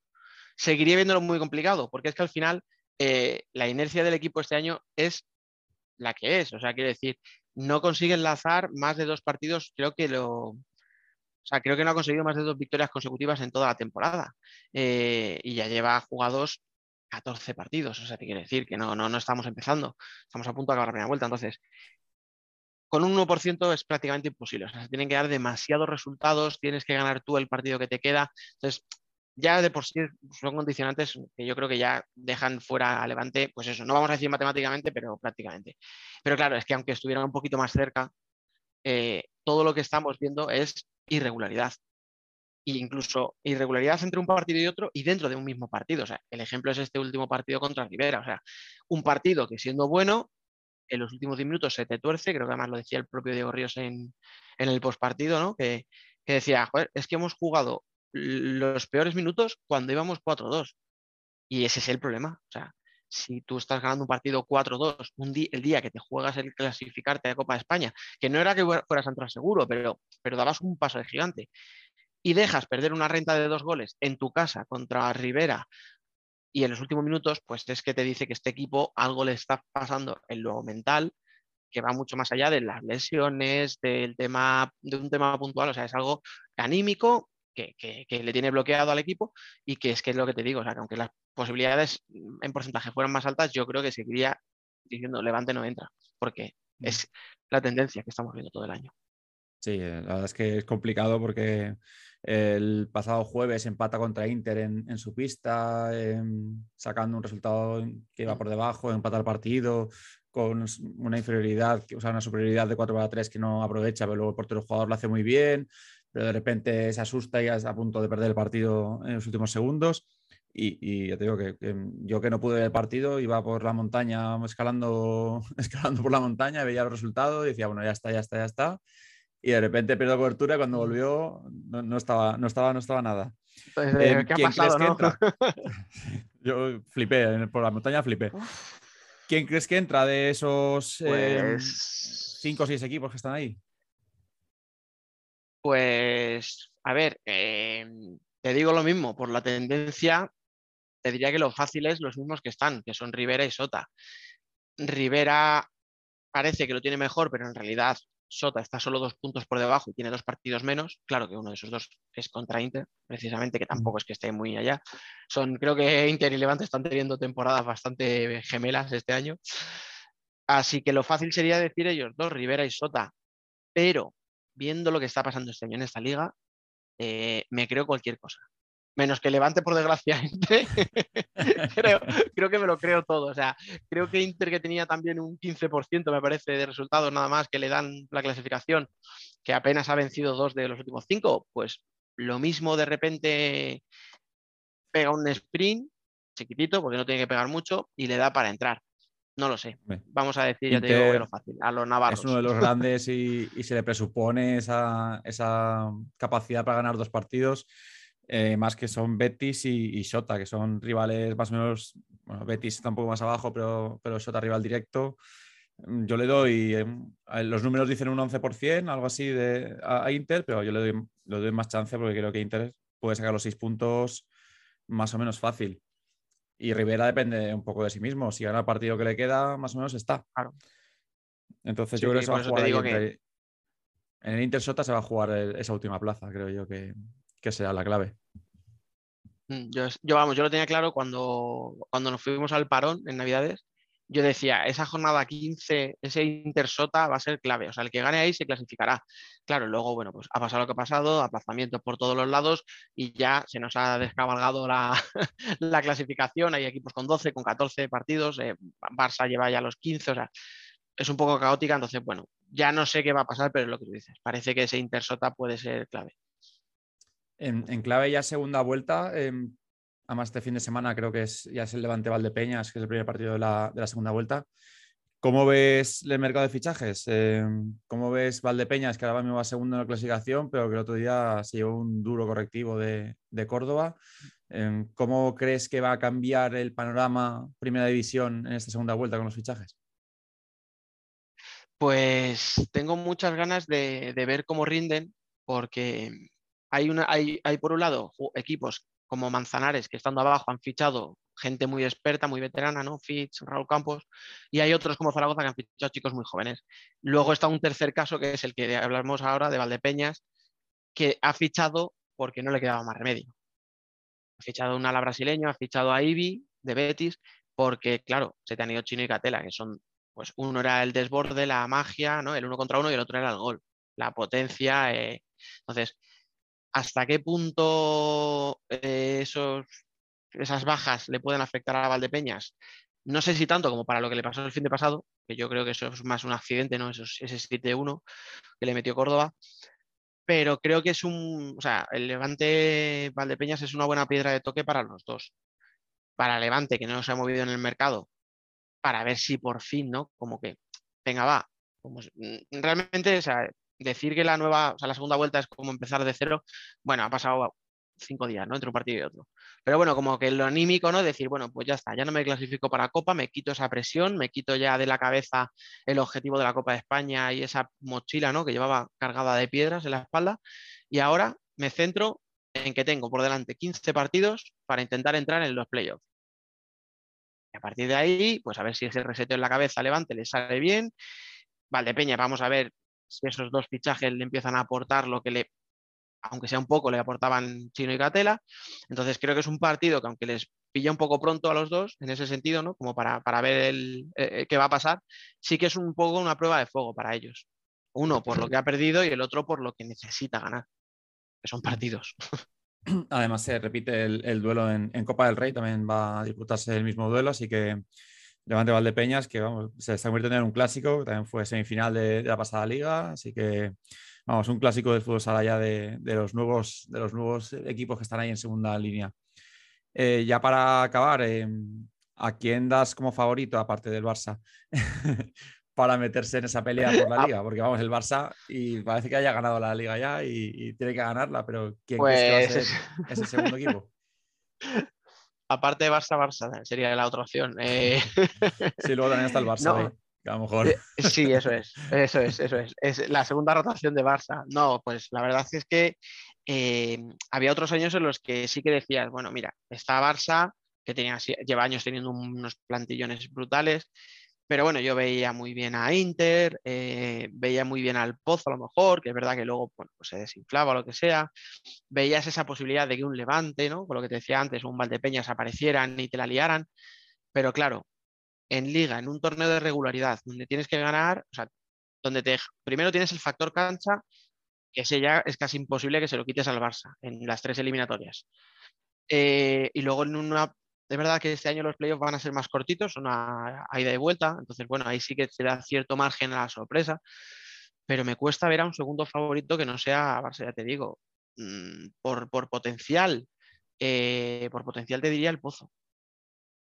seguiría viéndolo muy complicado, porque es que al final eh, la inercia del equipo este año es la que es, o sea, quiere decir, no consigue enlazar más de dos partidos, creo que lo, o sea, creo que no ha conseguido más de dos victorias consecutivas en toda la temporada. Eh, y ya lleva jugados 14 partidos. O sea, te quiere decir que no, no, no estamos empezando. Estamos a punto de acabar la primera vuelta. Entonces, con un 1% es prácticamente imposible. O sea, se tienen que dar demasiados resultados, tienes que ganar tú el partido que te queda. Entonces, ya de por sí son condicionantes que yo creo que ya dejan fuera a Levante, pues eso, no vamos a decir matemáticamente, pero prácticamente. Pero claro, es que aunque estuviera un poquito más cerca, eh, todo lo que estamos viendo es irregularidad. E incluso irregularidad entre un partido y otro y dentro de un mismo partido. O sea, el ejemplo es este último partido contra Rivera. O sea, un partido que siendo bueno, en los últimos 10 minutos se te tuerce, creo que además lo decía el propio Diego Ríos en, el postpartido, ¿no? Que, que decía, joder, es que hemos jugado los peores minutos cuando íbamos 4-2. Y ese es el problema. O sea, si tú estás ganando un partido 4-2 el día que te juegas el clasificarte a Copa de España, que no era que fueras a entrar seguro, pero, pero dabas un paso de gigante, y dejas perder una renta de dos goles en tu casa contra Rivera y en los últimos minutos, pues es que te dice que este equipo algo le está pasando en lo mental que va mucho más allá de las lesiones, del tema, de un tema puntual, o sea, es algo anímico que, le tiene bloqueado al equipo y que es que es lo que te digo, o sea, que aunque las posibilidades en porcentaje fueran más altas, yo creo que seguiría diciendo Levante no entra, porque mm. es la tendencia que estamos viendo todo el año. Sí, eh, la verdad es que es complicado porque el pasado jueves empata contra Inter en, su pista, em, sacando un resultado que iba mm. por debajo, empata el partido con una inferioridad, o sea, una superioridad de 4 para 3 que no aprovecha, pero luego el portero jugador lo hace muy bien pero de repente se asusta y es a punto de perder el partido en los últimos segundos. Y, ya te digo que, yo que no pude ver el partido, iba por la montaña, escalando, escalando por la montaña, veía el resultado y decía, bueno, ya está, ya está, ya está. Y de repente pierdo cobertura y cuando volvió no, estaba, no, estaba, no estaba nada. Pues, eh, ¿Qué ha pasado, no? yo flipé, por la montaña flipé. ¿Quién crees que entra de esos em, pues cinco o seis equipos que están ahí? Pues, a ver, em, te digo lo mismo, por la tendencia, te diría que lo fácil es los mismos que están, que son Rivera y Sota. Rivera parece que lo tiene mejor, pero en realidad Sota está solo dos puntos por debajo y tiene dos partidos menos. Claro que uno de esos dos es contra Inter, precisamente, que tampoco es que esté muy allá. Son, creo que Inter y Levante están teniendo temporadas bastante gemelas este año. Así que lo fácil sería decir ellos dos, Rivera y Sota. Pero viendo lo que está pasando este año en esta liga, eh, me creo cualquier cosa. Menos que Levante, por desgracia, creo, creo, que me lo creo todo. O sea, creo que Inter, que tenía también un 15%, me parece, de resultados nada más que le dan la clasificación, que apenas ha vencido dos de los últimos cinco, pues lo mismo de repente pega un sprint chiquitito, porque no tiene que pegar mucho, y le da para entrar. No lo sé. Vamos a decir, ya te digo, lo fácil, a los navarros. Es uno de los grandes y, se le presupone esa, capacidad para ganar dos partidos, eh, más que son Betis y, y, Shota, que son rivales más o menos, bueno, Betis está un poco más abajo, pero, pero Shota rival directo. Mm, yo le doy, em, los números dicen un 11%, algo así de, a, Inter, pero yo le doy, le doy más chance porque creo que Inter puede sacar los seis puntos más o menos fácil. Y Rivera depende un poco de sí mismo. Si gana el partido que le queda, más o menos está. Claro. Entonces yo creo que se va a jugar En el Inter Sota se va a jugar esa última plaza, creo yo que, que será la clave. Mm, yo, yo, vamos, yo lo tenía claro cuando, cuando nos fuimos al parón en Navidades yo decía, esa jornada 15, ese Intersota va a ser clave, o sea, el que gane ahí se clasificará. Claro, luego, bueno, pues ha pasado lo que ha pasado, aplazamientos por todos los lados y ya se nos ha descabalgado la, clasificación, hay equipos con 12, con 14 partidos, eh, Barça lleva ya los 15, o sea, es un poco caótica, entonces, bueno, ya no sé qué va a pasar, pero es lo que tú dices, parece que ese Intersota puede ser clave. En, clave ya segunda vuelta, em, Además, este fin de semana creo que es, ya es el Levante Valdepeñas, que es el primer partido de la, segunda vuelta. ¿Cómo ves el mercado de fichajes? Eh, ¿Cómo ves Valdepeñas, que ahora mismo va segundo en la clasificación, pero que el otro día se llevó un duro correctivo de, Córdoba? Eh, ¿Cómo crees que va a cambiar el panorama Primera División en esta segunda vuelta con los fichajes? Pues tengo muchas ganas de, ver cómo rinden, porque hay, una, hay, hay por un lado equipos como Manzanares, que estando abajo han fichado gente muy experta, muy veterana, ¿no? Fitch, Raúl Campos, y hay otros como Zaragoza que han fichado chicos muy jóvenes. Luego está un tercer caso, que es el que hablamos ahora, de Valdepeñas, que ha fichado porque no le quedaba más remedio. Ha fichado un ala brasileño, ha fichado a Ibi, de Betis, porque claro, se te han ido Chino y Catela, que son, pues uno era el desborde, la magia, ¿no? El uno contra uno y el otro era el gol, la potencia. Eh. Entonces, ¿hasta qué punto eh, esos, esas bajas le pueden afectar a Valdepeñas? No sé si tanto como para lo que le pasó el fin de pasado, que yo creo que eso es más un accidente, ¿no? ese 7-1 que le metió Córdoba. Pero creo que es un. O sea, el Levante Valdepeñas es una buena piedra de toque para los dos. Para Levante, que no se ha movido en el mercado, para ver si por fin, ¿no? Como que, venga, va. Como, realmente, o sea, decir que la nueva, o sea, la segunda vuelta es como empezar de cero, bueno, ha pasado cinco días, ¿no? Entre un partido y otro. Pero bueno, como que lo anímico, ¿no? Decir, bueno, pues ya está, ya no me clasifico para Copa, me quito esa presión, me quito ya de la cabeza el objetivo de la Copa de España y esa mochila, ¿no? Que llevaba cargada de piedras en la espalda. Y ahora me centro en que tengo por delante 15 partidos para intentar entrar en los playoffs. Y a partir de ahí, pues a ver si ese reseteo en la cabeza Levante le sale bien. Valdepeña, vamos a ver si esos dos fichajes le empiezan a aportar lo que le aunque sea un poco, le aportaban Chino y Catela. Entonces creo que es un partido que aunque les pilla un poco pronto a los dos, en ese sentido, ¿no? Como para, ver el, eh, eh, qué va a pasar, sí que es un poco una prueba de fuego para ellos. Uno por lo que ha perdido y el otro por lo que necesita ganar, que son partidos. Además se repite el, duelo en, Copa del Rey, también va a disputarse el mismo duelo, así que Levante Valdepeñas, que vamos, se está convirtiendo en un clásico, también fue semifinal de, de la pasada liga, así que vamos, un clásico del fútbol sala ya de, los nuevos, de los nuevos equipos que están ahí en segunda línea. Eh, ya para acabar, eh, ¿a quién das como favorito, aparte del Barça, para meterse en esa pelea por la ah. liga? Porque vamos, el Barça y parece que haya ganado la liga ya y, tiene que ganarla, pero ¿quién crees que va a pues ser ese segundo equipo? Aparte de Barça, Barça sería la otra opción. Eh. Sí, luego también está el Barça a lo mejor. Eh, sí, eso es, eso es, eso es. Es la segunda rotación de Barça. No, pues la verdad es que eh, había otros años en los que sí que decías, bueno, mira, está Barça, que tenía, lleva años teniendo unos plantillones brutales, pero bueno, yo veía muy bien a Inter, eh, veía muy bien al Pozo a lo mejor, que es verdad que luego pues se desinflaba o lo que sea, veías esa posibilidad de que un Levante, ¿no? Con lo que te decía antes, un Valdepeñas aparecieran y te la liaran, pero claro, en liga, en un torneo de regularidad, donde tienes que ganar, o sea, donde te, primero tienes el factor cancha, que ese ya es casi imposible que se lo quites al Barça en las tres eliminatorias. Eh, y luego en una, de verdad que este año los playoffs van a ser más cortitos, una ida y vuelta, entonces bueno, ahí sí que se da cierto margen a la sorpresa, pero me cuesta ver a un segundo favorito que no sea Barça, ya te digo, mm, por, potencial, eh, por potencial te diría el Pozo.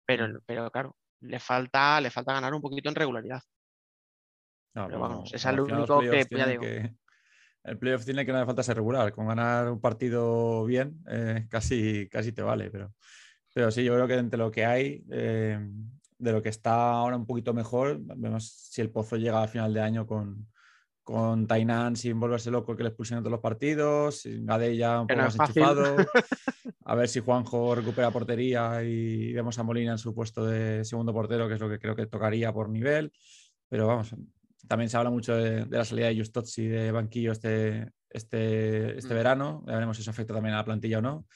Pero, mm. pero claro, le falta, le falta ganar un poquito en regularidad. No, Pero vamos, es el único que, El playoff tiene que no le falta ser regular. Con ganar un partido bien, eh, casi, casi te vale. Pero, pero sí, yo creo que entre lo que hay, eh, de lo que está ahora un poquito mejor, vemos si el Pozo llega a final de año con, con Tainan sin volverse loco que les pusieron todos los partidos, sin Gadella un poco más enchufado. A ver si Juanjo recupera portería y vemos a Molina en su puesto de segundo portero, que es lo que creo que tocaría por nivel. Pero vamos, también se habla mucho de, la salida de Justozzi de banquillo este, este, este mm. verano. Ya veremos si eso afecta también a la plantilla o no.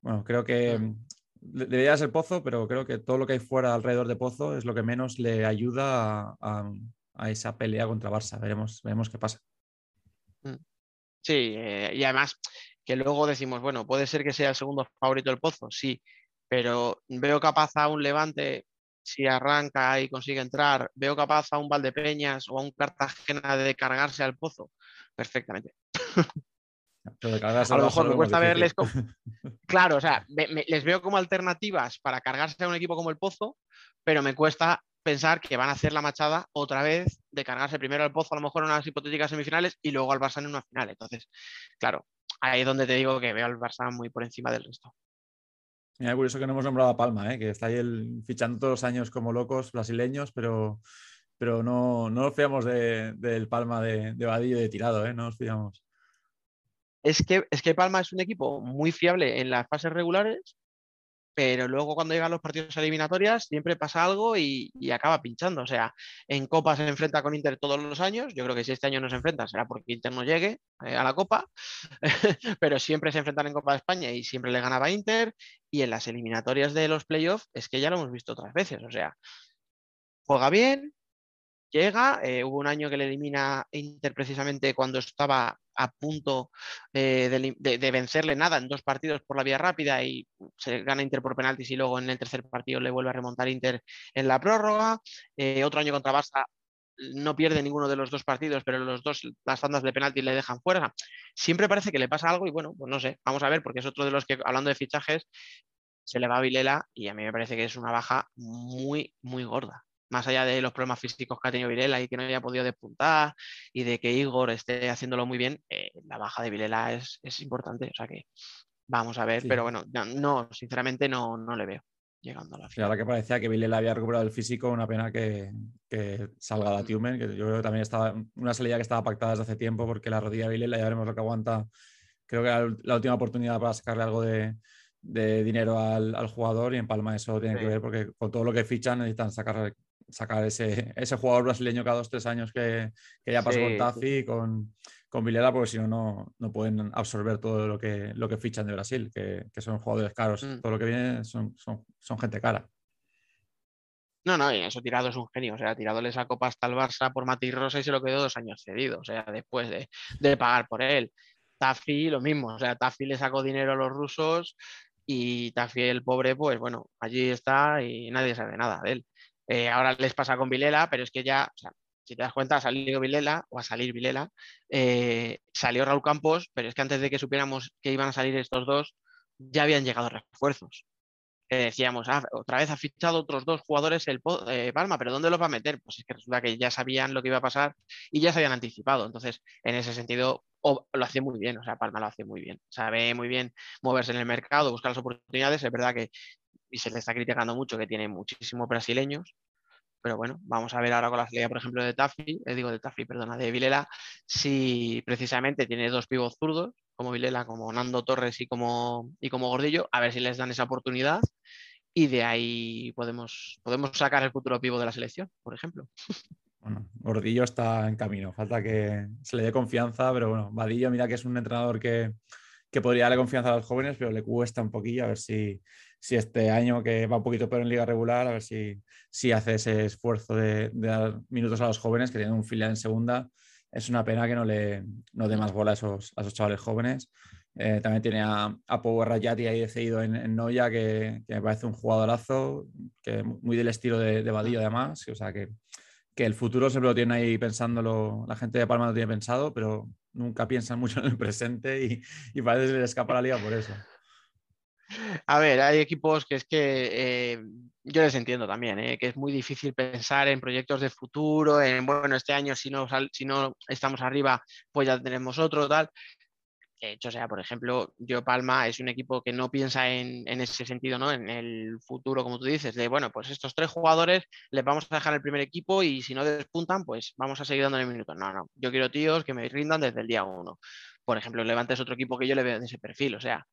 Bueno, creo que mm. Debería ser Pozo, pero creo que todo lo que hay fuera alrededor de Pozo es lo que menos le ayuda a esa pelea contra Barça. Veremos, veremos qué pasa. Mm. Sí, eh, y además que luego decimos, bueno, puede ser que sea el segundo favorito del Pozo, sí, pero veo capaz a un Levante si arranca y consigue entrar, veo capaz a un Valdepeñas o a un Cartagena de cargarse al Pozo, perfectamente. a lo mejor me cuesta verles como... Claro, o sea, les veo como alternativas para cargarse a un equipo como el Pozo, pero me cuesta pensar que van a hacer la machada otra vez de cargarse primero al Pozo, a lo mejor en unas hipotéticas semifinales y luego al Barça en una final. Entonces, claro, ahí es donde te digo que veo al Barça muy por encima del resto. Mira, curioso que no hemos nombrado a Palma, ¿eh? que está ahí el, fichando todos los años como locos brasileños, pero, pero no, no nos fiamos del Palma de, de Vadillo de tirado, ¿eh? no nos fiamos. Es que, es que Palma es un equipo muy fiable en las fases regulares pero luego cuando llegan los partidos eliminatorias siempre pasa algo y, acaba pinchando. O sea, en Copa se enfrenta con Inter todos los años. Yo creo que si este año no se enfrenta será porque Inter no llegue eh, a la Copa, pero siempre se enfrentan en Copa de España y siempre le ganaba Inter. Y en las eliminatorias de los playoffs es que ya lo hemos visto otras veces. O sea, juega bien, llega. Eh, hubo un año que le elimina Inter precisamente cuando estaba a punto eh, de, vencerle nada en dos partidos por la vía rápida y se gana Inter por penaltis y luego en el tercer partido le vuelve a remontar Inter en la prórroga. Eh, otro año contra Barça no pierde ninguno de los dos partidos, pero los dos, las tandas de penalti le dejan fuera. Siempre parece que le pasa algo y bueno, pues no sé, vamos a ver, porque es otro de los que, hablando de fichajes, se le va a Vilela y a mí me parece que es una baja muy, muy gorda más allá de los problemas físicos que ha tenido Vilela y que no haya podido despuntar y de que Igor esté haciéndolo muy bien, eh, la baja de Vilela es, importante. O sea que vamos a ver, pero bueno, no, sinceramente no, no le veo llegando a la final. ahora que parecía que Vilela había recuperado el físico, una pena que, salga la. Tumen, que yo creo que también estaba una salida que estaba pactada desde hace tiempo porque la rodilla de Vilela ya veremos lo que aguanta. Creo que era la última oportunidad para sacarle algo de, dinero al, jugador y en Palma eso tiene que ver porque con todo lo que fichan necesitan sacar sacar ese, ese jugador brasileño cada dos tres años que, que ya pasó con Tafi y con, con Vilela, porque si no, no pueden absorber todo lo que, lo que fichan de Brasil, que, que son jugadores caros. Mm. Todo lo que viene son, son, son, gente cara. No, no, y eso tirado es un genio. O sea, tirado le sacó pasta al Barça por Mati Rosa y se lo quedó dos años cedido. O sea, después de, de pagar por él. Tafi lo mismo. O sea, Tafi le sacó dinero a los rusos y Tafi, el pobre, pues bueno, allí está y nadie sabe nada de él. Eh, ahora les pasa con Vilela, pero es que ya, si te das cuenta, ha salido Vilela o a salir Vilela, eh, salió Raúl Campos, pero es que antes de que supiéramos que iban a salir estos dos, ya habían llegado refuerzos. decíamos, ah, otra vez ha fichado otros dos jugadores el eh, Palma, pero ¿dónde los va a meter? Pues es que resulta que ya sabían lo que iba a pasar y ya se habían anticipado. Entonces, en ese sentido, lo hace muy bien, o sea, Palma lo hace muy bien. Sabe muy bien moverse en el mercado, buscar las oportunidades. Es verdad que y se le está criticando mucho que tiene muchísimos brasileños, pero bueno, vamos a ver ahora con la salida, por ejemplo, de Tafi, eh, digo de Tafi, perdona, de Vilela, si precisamente tiene dos pibos zurdos, como Vilela, como Nando Torres y como, y como Gordillo, a ver si les dan esa oportunidad y de ahí podemos, podemos sacar el futuro pivo de la selección, por ejemplo. Bueno, Gordillo está en camino, falta que se le dé confianza, pero bueno, Vadillo, mira que es un entrenador que, que podría darle confianza a los jóvenes, pero le cuesta un poquillo, a ver si, si este año que va un poquito peor en liga regular, a ver si, si hace ese esfuerzo de, dar minutos a los jóvenes que tienen un filial en segunda. Es una pena que no le no dé más bola a esos, a esos chavales jóvenes. Eh, también tiene a, a Power Rayati ahí decidido en, en Noya, que, que, me parece un jugadorazo, que muy del estilo de, de Vadillo además. O sea que, que el futuro siempre lo tiene ahí pensándolo, la gente de Palma lo tiene pensado, pero nunca piensan mucho en el presente y, y parece que se le escapa la liga por eso. A ver, hay equipos que es que eh, yo les entiendo también, eh, que es muy difícil pensar en proyectos de futuro, en, bueno, este año si no, si no estamos arriba, pues ya tenemos otro, tal. De hecho, sea, por ejemplo, Yo Palma es un equipo que no piensa en, ese sentido, ¿no? En el futuro, como tú dices, de, bueno, pues estos tres jugadores les vamos a dejar el primer equipo y si no despuntan, pues vamos a seguir dándole minutos. No, no, yo quiero tíos que me rindan desde el día uno. Por ejemplo, Levante es otro equipo que yo le veo de ese perfil, o sea,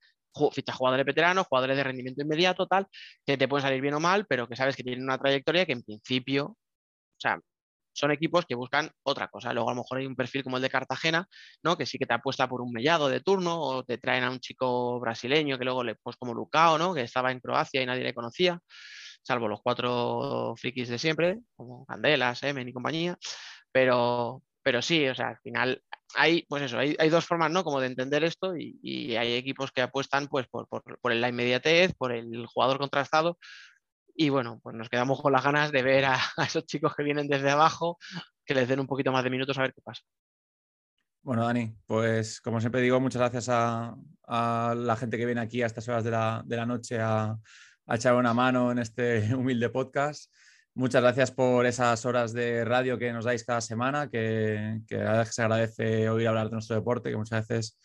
fichas jugadores veteranos, jugadores de rendimiento inmediato, tal, que te pueden salir bien o mal, pero que sabes que tienen una trayectoria que en principio, o sea, son equipos que buscan otra cosa. Luego a lo mejor hay un perfil como el de Cartagena, ¿no? Que sí que te apuesta por un mellado de turno, o te traen a un chico brasileño que luego le pues como Lucao, ¿no? Que estaba en Croacia y nadie le conocía, salvo los cuatro frikis de siempre, como Candela, Semen y compañía. Pero, pero sí, o sea, al final hay, pues eso, hay, dos formas, ¿no? Como de entender esto y, hay equipos que apuestan pues por, la inmediatez, por el jugador contrastado y bueno, pues nos quedamos con las ganas de ver a, esos chicos que vienen desde abajo, que les den un poquito más de minutos a ver qué pasa. Bueno, Dani, pues como siempre digo, muchas gracias a, la gente que viene aquí a estas horas de la, noche a, a echar una mano en este humilde podcast. Muchas gracias por esas horas de radio que nos dais cada semana, que, que se agradece oír hablar de nuestro deporte, que muchas veces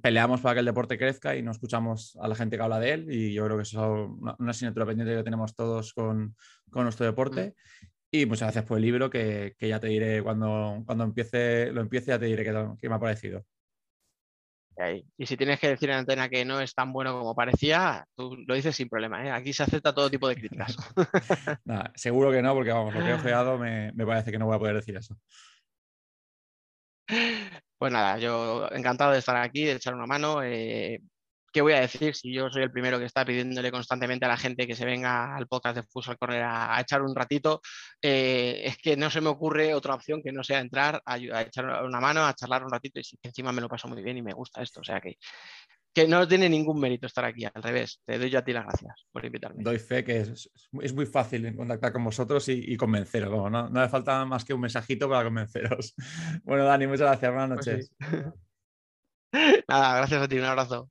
peleamos para que el deporte crezca y no escuchamos a la gente que habla de él y yo creo que eso es una, una asignatura pendiente que tenemos todos con, con nuestro deporte. Y muchas gracias por el libro que, que, ya te diré cuando, cuando empiece, lo empiece, ya te diré qué, qué me ha parecido. Y si tienes que decir en antena que no es tan bueno como parecía, tú lo dices sin problema. ¿eh? Aquí se acepta todo tipo de críticas. seguro que no, porque vamos, lo que he ojeado me, me parece que no voy a poder decir eso. Pues nada, yo encantado de estar aquí, de echar una mano. Eh, ¿Qué voy a decir si yo soy el primero que está pidiéndole constantemente a la gente que se venga al podcast de Futsal Corner a, a echar un ratito? Eh, es que no se me ocurre otra opción que no sea entrar a, echar una mano, a charlar un ratito y encima me lo paso muy bien y me gusta esto. O sea que, que no tiene ningún mérito estar aquí, al revés. Te doy yo a ti las gracias por invitarme. Doy fe que es, es muy fácil contactar con vosotros y, convenceros. No, no hace falta más que un mensajito para convenceros. Bueno, Dani, muchas gracias. Buenas pues noches. Nada, gracias a ti. Un abrazo.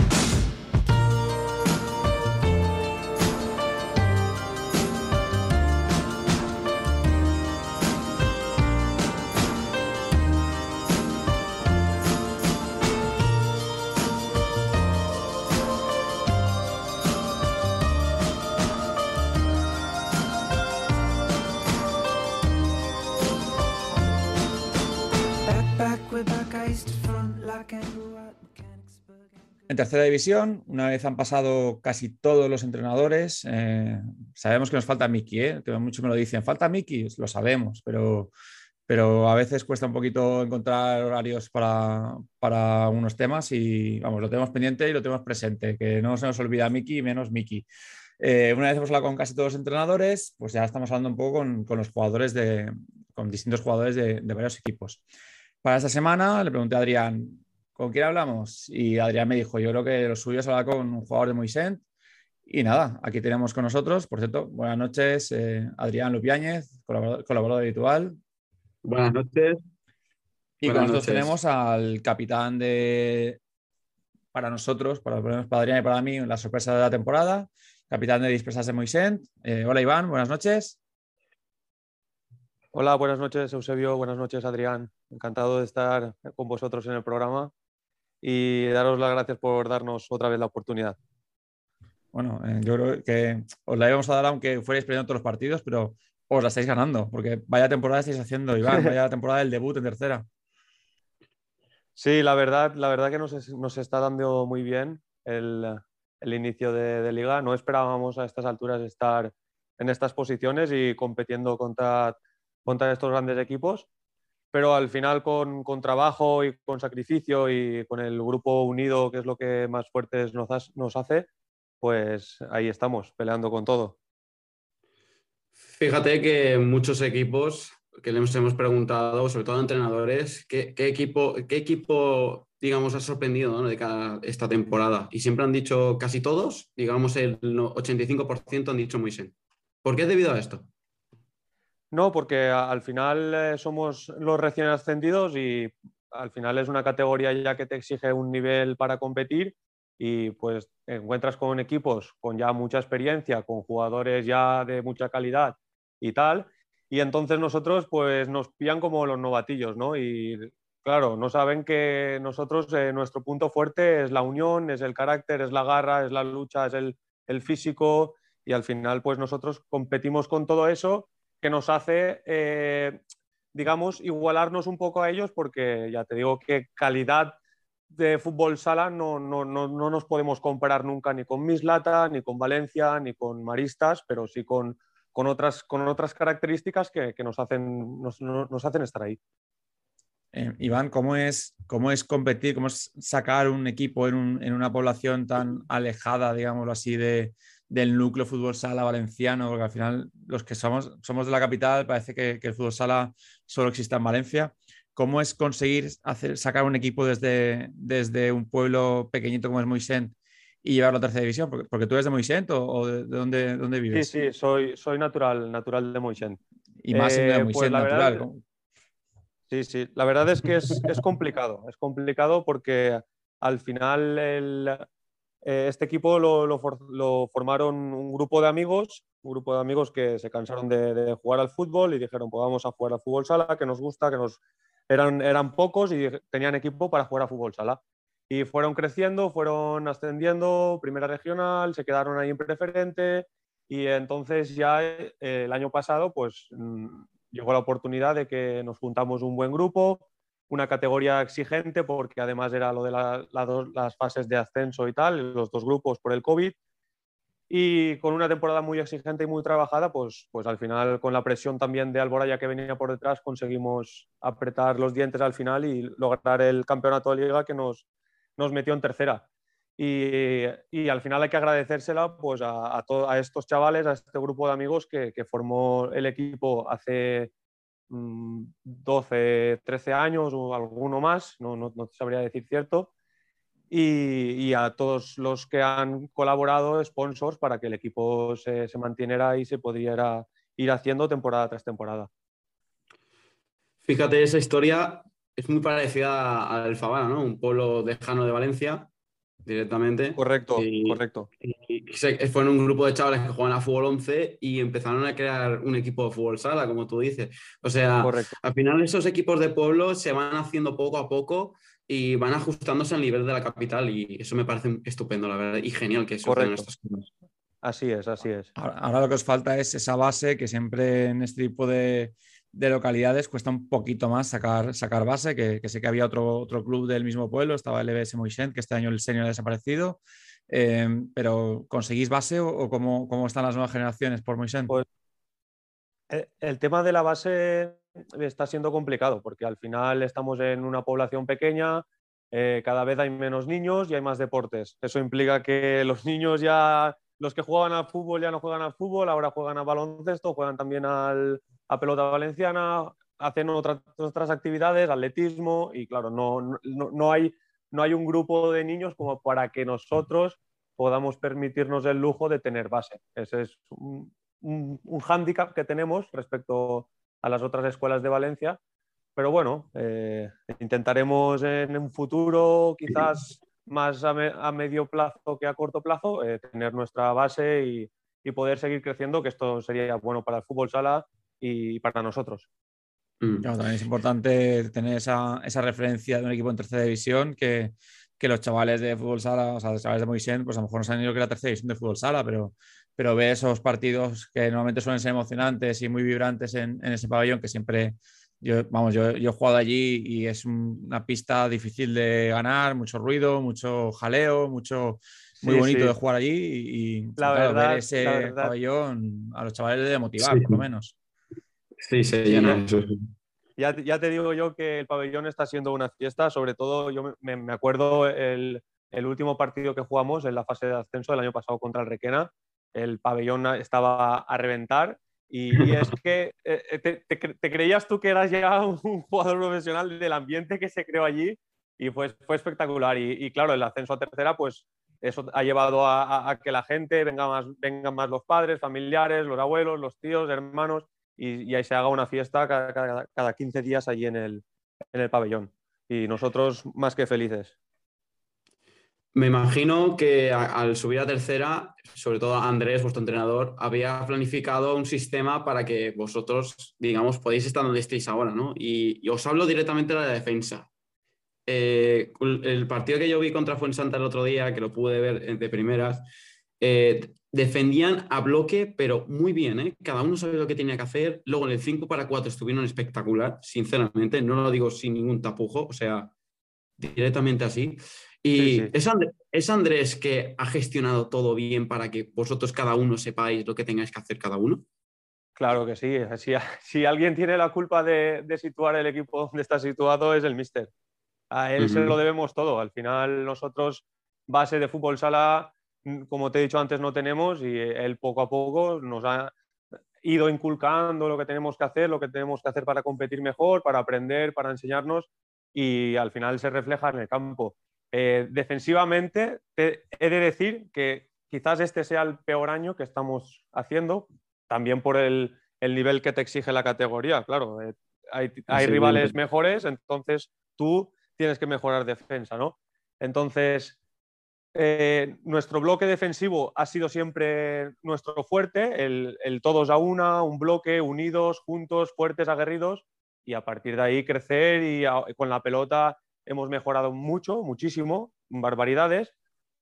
En tercera división, una vez han pasado casi todos los entrenadores, eh, sabemos que nos falta Miki, ¿eh? que muchos me lo dicen, falta Miki, lo sabemos, pero, pero a veces cuesta un poquito encontrar horarios para, para unos temas y vamos, lo tenemos pendiente y lo tenemos presente, que no se nos olvida Miki menos Miki. Eh, una vez hemos hablado con casi todos los entrenadores, pues ya estamos hablando un poco con, con los jugadores de, con distintos jugadores de, de varios equipos. Para esta semana le pregunté a Adrián, ¿con quién hablamos? Y Adrián me dijo, yo creo que lo suyo es hablar con un jugador de Moisent. Y nada, aquí tenemos con nosotros, por cierto, buenas noches, eh, Adrián Lupiáñez, colaborador, habitual. Buenas noches. Y con nosotros tenemos al capitán de, para nosotros, para, para Adrián y para mí, la sorpresa de la temporada, capitán de Dispersas de Moisent. Eh, hola Iván, buenas noches. Hola, buenas noches Eusebio, buenas noches Adrián. Encantado de estar con vosotros en el programa y daros las gracias por darnos otra vez la oportunidad. Bueno, eh, yo creo que os la íbamos a dar aunque fuerais perdiendo todos los partidos, pero os la estáis ganando, porque vaya temporada estáis haciendo, Iván, vaya temporada del debut en tercera. Sí, la verdad, la verdad que nos, está dando muy bien el, inicio de, liga. No esperábamos a estas alturas estar en estas posiciones y compitiendo contra, contra estos grandes equipos pero al final con, trabajo y con sacrificio y con el grupo unido, que es lo que más fuertes nos, hace, pues ahí estamos, peleando con todo. Fíjate que muchos equipos que les hemos preguntado, sobre todo a entrenadores, ¿qué, equipo, qué equipo, digamos, ha sorprendido de cada, esta temporada? Y siempre han dicho, casi todos, digamos el 85% han dicho Moisen. ¿Por qué es debido a esto? No, porque al final eh, somos los recién ascendidos y al final es una categoría ya que te exige un nivel para competir y pues encuentras con equipos con ya mucha experiencia, con jugadores ya de mucha calidad y tal. Y entonces nosotros pues nos pillan como los novatillos, ¿no? Y claro, no saben que nosotros, eh, nuestro punto fuerte es la unión, es el carácter, es la garra, es la lucha, es el, el físico y al final pues nosotros competimos con todo eso que nos hace, eh, digamos, igualarnos un poco a ellos porque ya te digo que calidad de fútbol sala no, no, no, no nos podemos comparar nunca ni con Mislata, ni con Valencia, ni con Maristas, pero sí con, con, otras, con otras características que, que nos, hacen, nos, nos, hacen estar ahí. Eh, Iván, ¿cómo es, ¿cómo es competir, cómo es sacar un equipo en, un, en una población tan alejada, digámoslo así, de, del núcleo fútbol sala valenciano, porque al final los que somos, somos de la capital parece que, el fútbol sala solo existe en Valencia. ¿Cómo es conseguir hacer, sacar un equipo desde, desde un pueblo pequeñito como es Moisent y llevarlo a tercera división? Porque, tú eres de Moisent o, de, dónde, dónde, vives? Sí, sí, soy, soy natural, natural de Moisent. Y más de eh, Moisent pues natural. sí, sí, la verdad es que es, es complicado, es complicado porque al final el, eh, este equipo lo, formaron un grupo de amigos, un grupo de amigos que se cansaron de, jugar al fútbol y dijeron, pues vamos a jugar al fútbol sala, que nos gusta, que nos eran, eran pocos y tenían equipo para jugar a fútbol sala. Y fueron creciendo, fueron ascendiendo, primera regional, se quedaron ahí en preferente Y entonces ya eh, el año pasado, pues mm, llegó la oportunidad de que nos juntamos un buen grupo, una categoría exigente, porque además era lo de las fases de ascenso y tal, los dos grupos por el COVID. Y con una temporada muy exigente y muy trabajada, pues, pues al final, con la presión también de Alboraya que venía por detrás, conseguimos apretar los dientes al final y lograr el campeonato de liga que nos, nos metió en tercera. Y, al final hay que agradecérsela pues, a, a, estos chavales, a este grupo de amigos que, formó el equipo hace 12, mm, 13 años o alguno más, no, no, no sabría decir cierto. Y, a todos los que han colaborado, sponsors, para que el equipo se, se mantuviera y se pudiera ir haciendo temporada tras temporada. Fíjate, esa historia es muy parecida al Fabana, ¿no? Un pueblo lejano de Valencia, directamente. Correcto, correcto. Y, fueron un grupo de chavales que juegan a fútbol 11 y empezaron a crear un equipo de fútbol sala, como tú dices. O sea, al final esos equipos de pueblo se van haciendo poco a poco y van ajustándose al nivel de la capital y eso me parece estupendo, la verdad, y genial que sucedan estas cosas. Así es, así es. ahora, lo que os falta es esa base que siempre en este tipo de, de localidades cuesta un poquito más sacar, sacar base, que, sé que había otro, otro club del mismo pueblo, estaba el EBS que este año el senior ha desaparecido, eh, pero ¿conseguís base o, cómo, cómo, están las nuevas generaciones por Moixent? Pues, eh, el tema de la base está siendo complicado porque al final estamos en una población pequeña, eh, cada vez hay menos niños y hay más deportes. Eso implica que los niños ya, los que jugaban al fútbol ya no juegan al fútbol, ahora juegan al baloncesto, juegan también al, a pelota valenciana, hacen otras, otras actividades, atletismo, y claro, no, no, hay, no hay un grupo de niños como para que nosotros podamos permitirnos el lujo de tener base. Ese es un, un, hándicap que tenemos respecto a las otras escuelas de Valencia. Pero bueno, eh, intentaremos en un futuro, quizás más a, medio plazo que a corto plazo, eh, tener nuestra base y, y, poder seguir creciendo, que esto sería bueno para el fútbol sala y para nosotros. Mm. también es importante tener esa, esa, referencia de un equipo en tercera división que, que, los chavales de fútbol sala, o sea, los chavales de Moisés, pues a lo mejor no saben ni que la tercera división de fútbol sala, pero, pero ve esos partidos que normalmente suelen ser emocionantes y muy vibrantes en, en ese pabellón que siempre, yo, vamos, yo, yo, he jugado allí y es una pista difícil de ganar, mucho ruido, mucho jaleo, mucho muy bonito de jugar allí y, la verdad, ver ese pabellón a los chavales de motivar, por lo menos. Sí, se llena. Ya, ya, te digo yo que el pabellón está siendo una fiesta, sobre todo yo me, me acuerdo el, el, último partido que jugamos en la fase de ascenso del año pasado contra el Requena, el pabellón estaba a reventar y, es que eh, eh, te, te, creías tú que eras ya un jugador profesional del ambiente que se creó allí y fue, fue espectacular. Y, y claro, el ascenso a tercera, pues eso ha llevado a, a, que la gente venga más, vengan más los padres, familiares, los abuelos, los tíos, hermanos y, ahí se haga una fiesta cada, cada, 15 días allí en el, en el pabellón. Y nosotros más que felices. Me imagino que al subir a tercera, sobre todo Andrés, vuestro entrenador, había planificado un sistema para que vosotros, digamos, podéis estar donde estéis ahora, ¿no? Y, os hablo directamente de la defensa. Eh, el partido que yo vi contra Fuensanta el otro día, que lo pude ver de primeras, eh, defendían a bloque, pero muy bien, ¿eh? Cada uno sabía lo que tenía que hacer. Luego en el 5 para 4 estuvieron espectacular, sinceramente, no lo digo sin ningún tapujo, o sea, directamente así. Y Es, Andrés, que ha gestionado todo bien para que vosotros cada uno sepáis lo que tengáis que hacer cada uno. Claro que sí. Si, si alguien tiene la culpa de, situar el equipo donde está situado es el mister. A él se lo debemos todo. Al final nosotros, base de fútbol sala, como te he dicho antes, no tenemos y él poco a poco nos ha ido inculcando lo que tenemos que hacer, lo que tenemos que hacer para competir mejor, para aprender, para enseñarnos y al final se refleja en el campo. Eh, defensivamente, he de decir que quizás este sea el peor año que estamos haciendo, también por el, nivel que te exige la categoría. Claro, eh, hay, hay rivales mejores, entonces tú tienes que mejorar defensa, ¿no? Entonces, eh, nuestro bloque defensivo ha sido siempre nuestro fuerte, el, todos a una, un bloque, unidos, juntos, fuertes, aguerridos, y a partir de ahí crecer y con la pelota hemos mejorado mucho, muchísimo, barbaridades,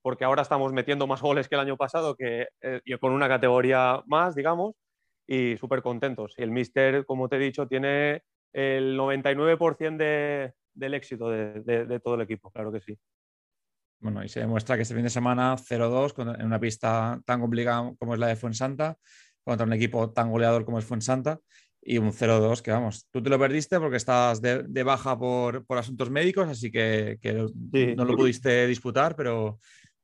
porque ahora estamos metiendo más goles que el año pasado, que eh, con una categoría más, digamos, y súper contentos. Y el Mister, como te he dicho, tiene el 99% del éxito de, todo el equipo, claro que sí. Bueno, y se demuestra que este fin de semana 0-2 en una pista tan complicada como es la de Fuensanta, contra un equipo tan goleador como es Fuensanta, y un 0-2 que vamos, tú te lo perdiste porque estabas de, baja por, asuntos médicos, así que, no lo pudiste disputar, pero,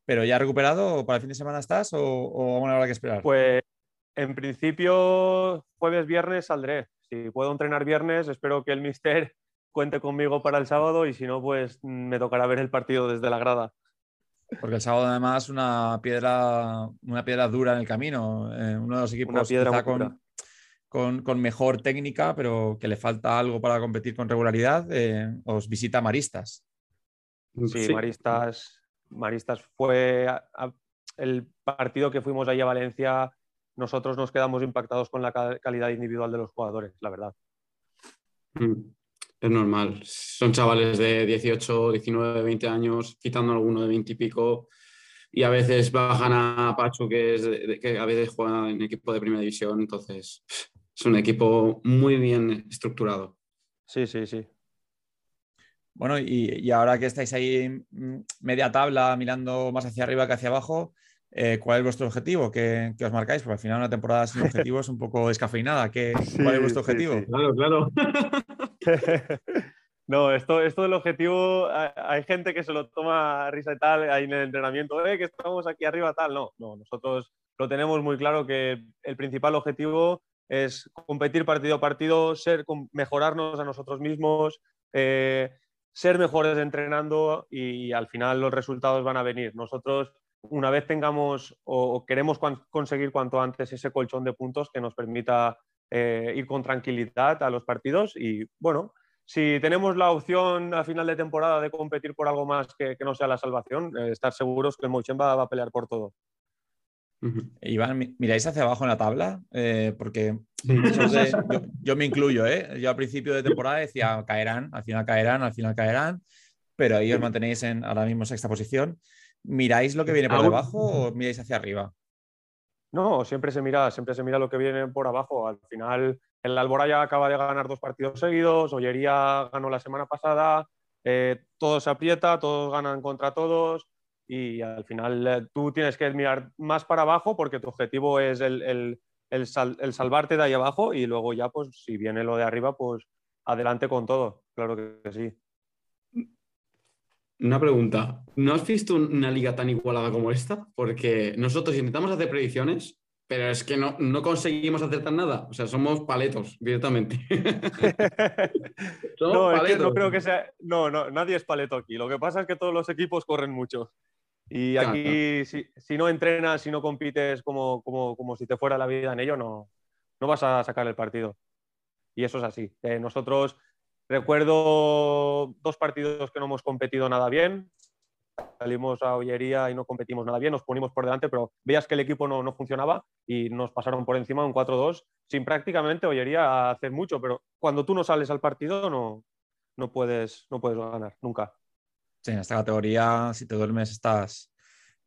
pero ya recuperado, ¿para el fin de semana estás o, o aún habrá que esperar? Pues en principio jueves, viernes saldré. Si puedo entrenar viernes, espero que el mister cuente conmigo para el sábado y si no, pues me tocará ver el partido desde la grada. Porque el sábado además una piedra, una piedra dura en el camino. Eh, uno de los equipos quizá con, con, mejor técnica, pero que le falta algo para competir con regularidad, eh, os visita Maristas. Sí, Maristas, Maristas fue el partido que fuimos ahí a Valencia. Nosotros nos quedamos impactados con la calidad individual de los jugadores, la verdad. Mm, es normal. Son chavales de 18, 19, 20 años, quitando alguno de 20 y pico. Y a veces bajan a Pacho, que, es que a veces juega en equipo de primera división. Entonces, es un equipo muy bien estructurado. Sí, sí, sí. Bueno, y, ahora que estáis ahí mm, media tabla, mirando más hacia arriba que hacia abajo, eh, ¿cuál es vuestro objetivo? ¿Qué, os marcáis? Porque al final una temporada sin objetivo es un poco descafeinada. ¿Qué, ¿Cuál es vuestro objetivo? Claro, claro. no, esto, esto del objetivo, hay gente que se lo toma a risa y tal, ahí en el entrenamiento, eh, que estamos aquí arriba tal. No, no, nosotros lo tenemos muy claro que el principal objetivo es competir partido a partido, ser, mejorarnos a nosotros mismos, eh, ser mejores entrenando y al final los resultados van a venir. Nosotros, una vez tengamos o, queremos conseguir cuanto antes ese colchón de puntos que nos permita eh, ir con tranquilidad a los partidos y bueno, si tenemos la opción a final de temporada de competir por algo más que, no sea la salvación, eh, estar seguros que el Mochemba va a pelear por todo. Iván, miráis hacia abajo en la tabla, eh, porque yo, me incluyo, ¿eh? Yo al principio de temporada decía caerán, al final caerán, al final caerán, pero ahí os mantenéis en ahora mismo sexta posición. ¿Miráis lo que viene por debajo o miráis hacia arriba? No, siempre se mira, siempre se mira lo que viene por abajo. Al final, el Alboraya acaba de ganar dos partidos seguidos, Ollería ganó la semana pasada, eh, todo se aprieta, todos ganan contra todos y al final eh, tú tienes que mirar más para abajo porque tu objetivo es el, salvarte de ahí abajo y luego ya, pues si viene lo de arriba, pues adelante con todo, claro que sí. Una pregunta, ¿no has visto una liga tan igualada como esta? Porque nosotros intentamos hacer predicciones, pero es que no, no conseguimos acertar nada. O sea, somos paletos directamente. no, no creo que sea. No, no, nadie es paleto aquí. Lo que pasa es que todos los equipos corren mucho. Y aquí, si, no entrenas, si no compites como, como, si te fuera la vida en ello, no, no vas a sacar el partido. Y eso es así. Eh, nosotros recuerdo dos partidos que no hemos competido nada bien. Salimos a Ollería y no competimos nada bien, nos ponimos por delante, pero veías que el equipo no, no funcionaba y nos pasaron por encima un 4-2 sin prácticamente Ollería hacer mucho, pero cuando tú no sales al partido no, no, puedes, no puedes ganar, nunca. Sí, en esta categoría, si te duermes, estás,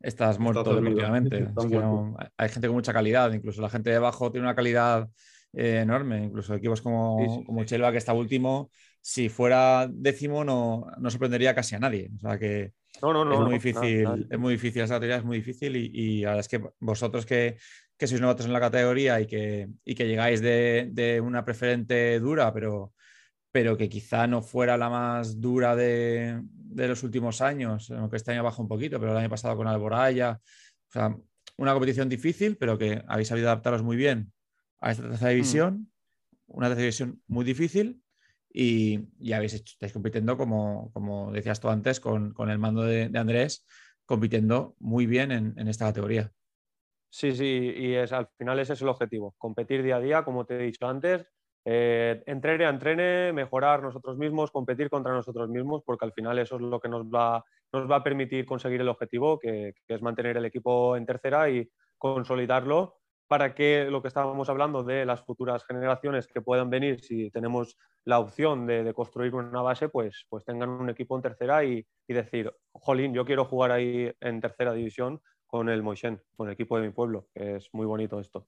estás muerto definitivamente. hay gente con mucha calidad, incluso la gente de abajo tiene una calidad eh, enorme, incluso equipos como, como Chelva, que está último, si fuera décimo no, no sorprendería casi a nadie. O sea que es muy difícil, es muy difícil, esa categoría es muy difícil y, y la verdad es que vosotros que, que sois novatos en la categoría y que, y que llegáis de, de, una preferente dura, pero pero que quizá no fuera la más dura de, los últimos años, aunque este año baja un poquito, pero el año pasado con Alboraya. O sea, una competición difícil, pero que habéis sabido adaptaros muy bien a esta tercera división, mm. una tercera división muy difícil y, habéis hecho, estáis compitiendo, como, como decías tú antes, con, el mando de, Andrés, compitiendo muy bien en, esta categoría. Sí, sí, y es, al final ese es el objetivo, competir día a día, como te he dicho antes, eh, entrene a entrene, mejorar nosotros mismos, competir contra nosotros mismos, porque al final eso es lo que nos va, nos va a permitir conseguir el objetivo, que, es mantener el equipo en tercera y consolidarlo para que lo que estábamos hablando de las futuras generaciones que puedan venir, si tenemos la opción de, construir una base, pues, pues tengan un equipo en tercera y, decir, jolín, yo quiero jugar ahí en tercera división con el Moixen, con el equipo de mi pueblo, que es muy bonito esto.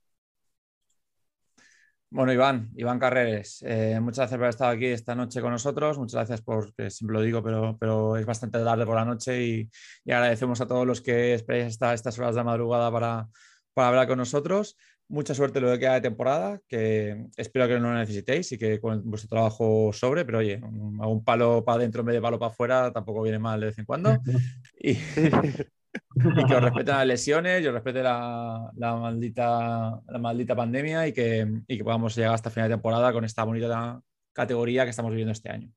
Bueno, Iván, Iván Carreres, eh, muchas gracias por haber estado aquí esta noche con nosotros. Muchas gracias por, que siempre lo digo, pero, pero es bastante tarde por la noche y, agradecemos a todos los que esperáis hasta estas horas de madrugada para, para hablar con nosotros. Mucha suerte lo que queda de temporada, que espero que no lo necesitéis y que con vuestro trabajo sobre, pero oye, un, palo para adentro en vez de palo para afuera tampoco viene mal de vez en cuando. Y, y que os respeten las lesiones, y os respete la, maldita, la maldita pandemia y que, y que podamos llegar hasta final de temporada con esta bonita categoría que estamos viviendo este año.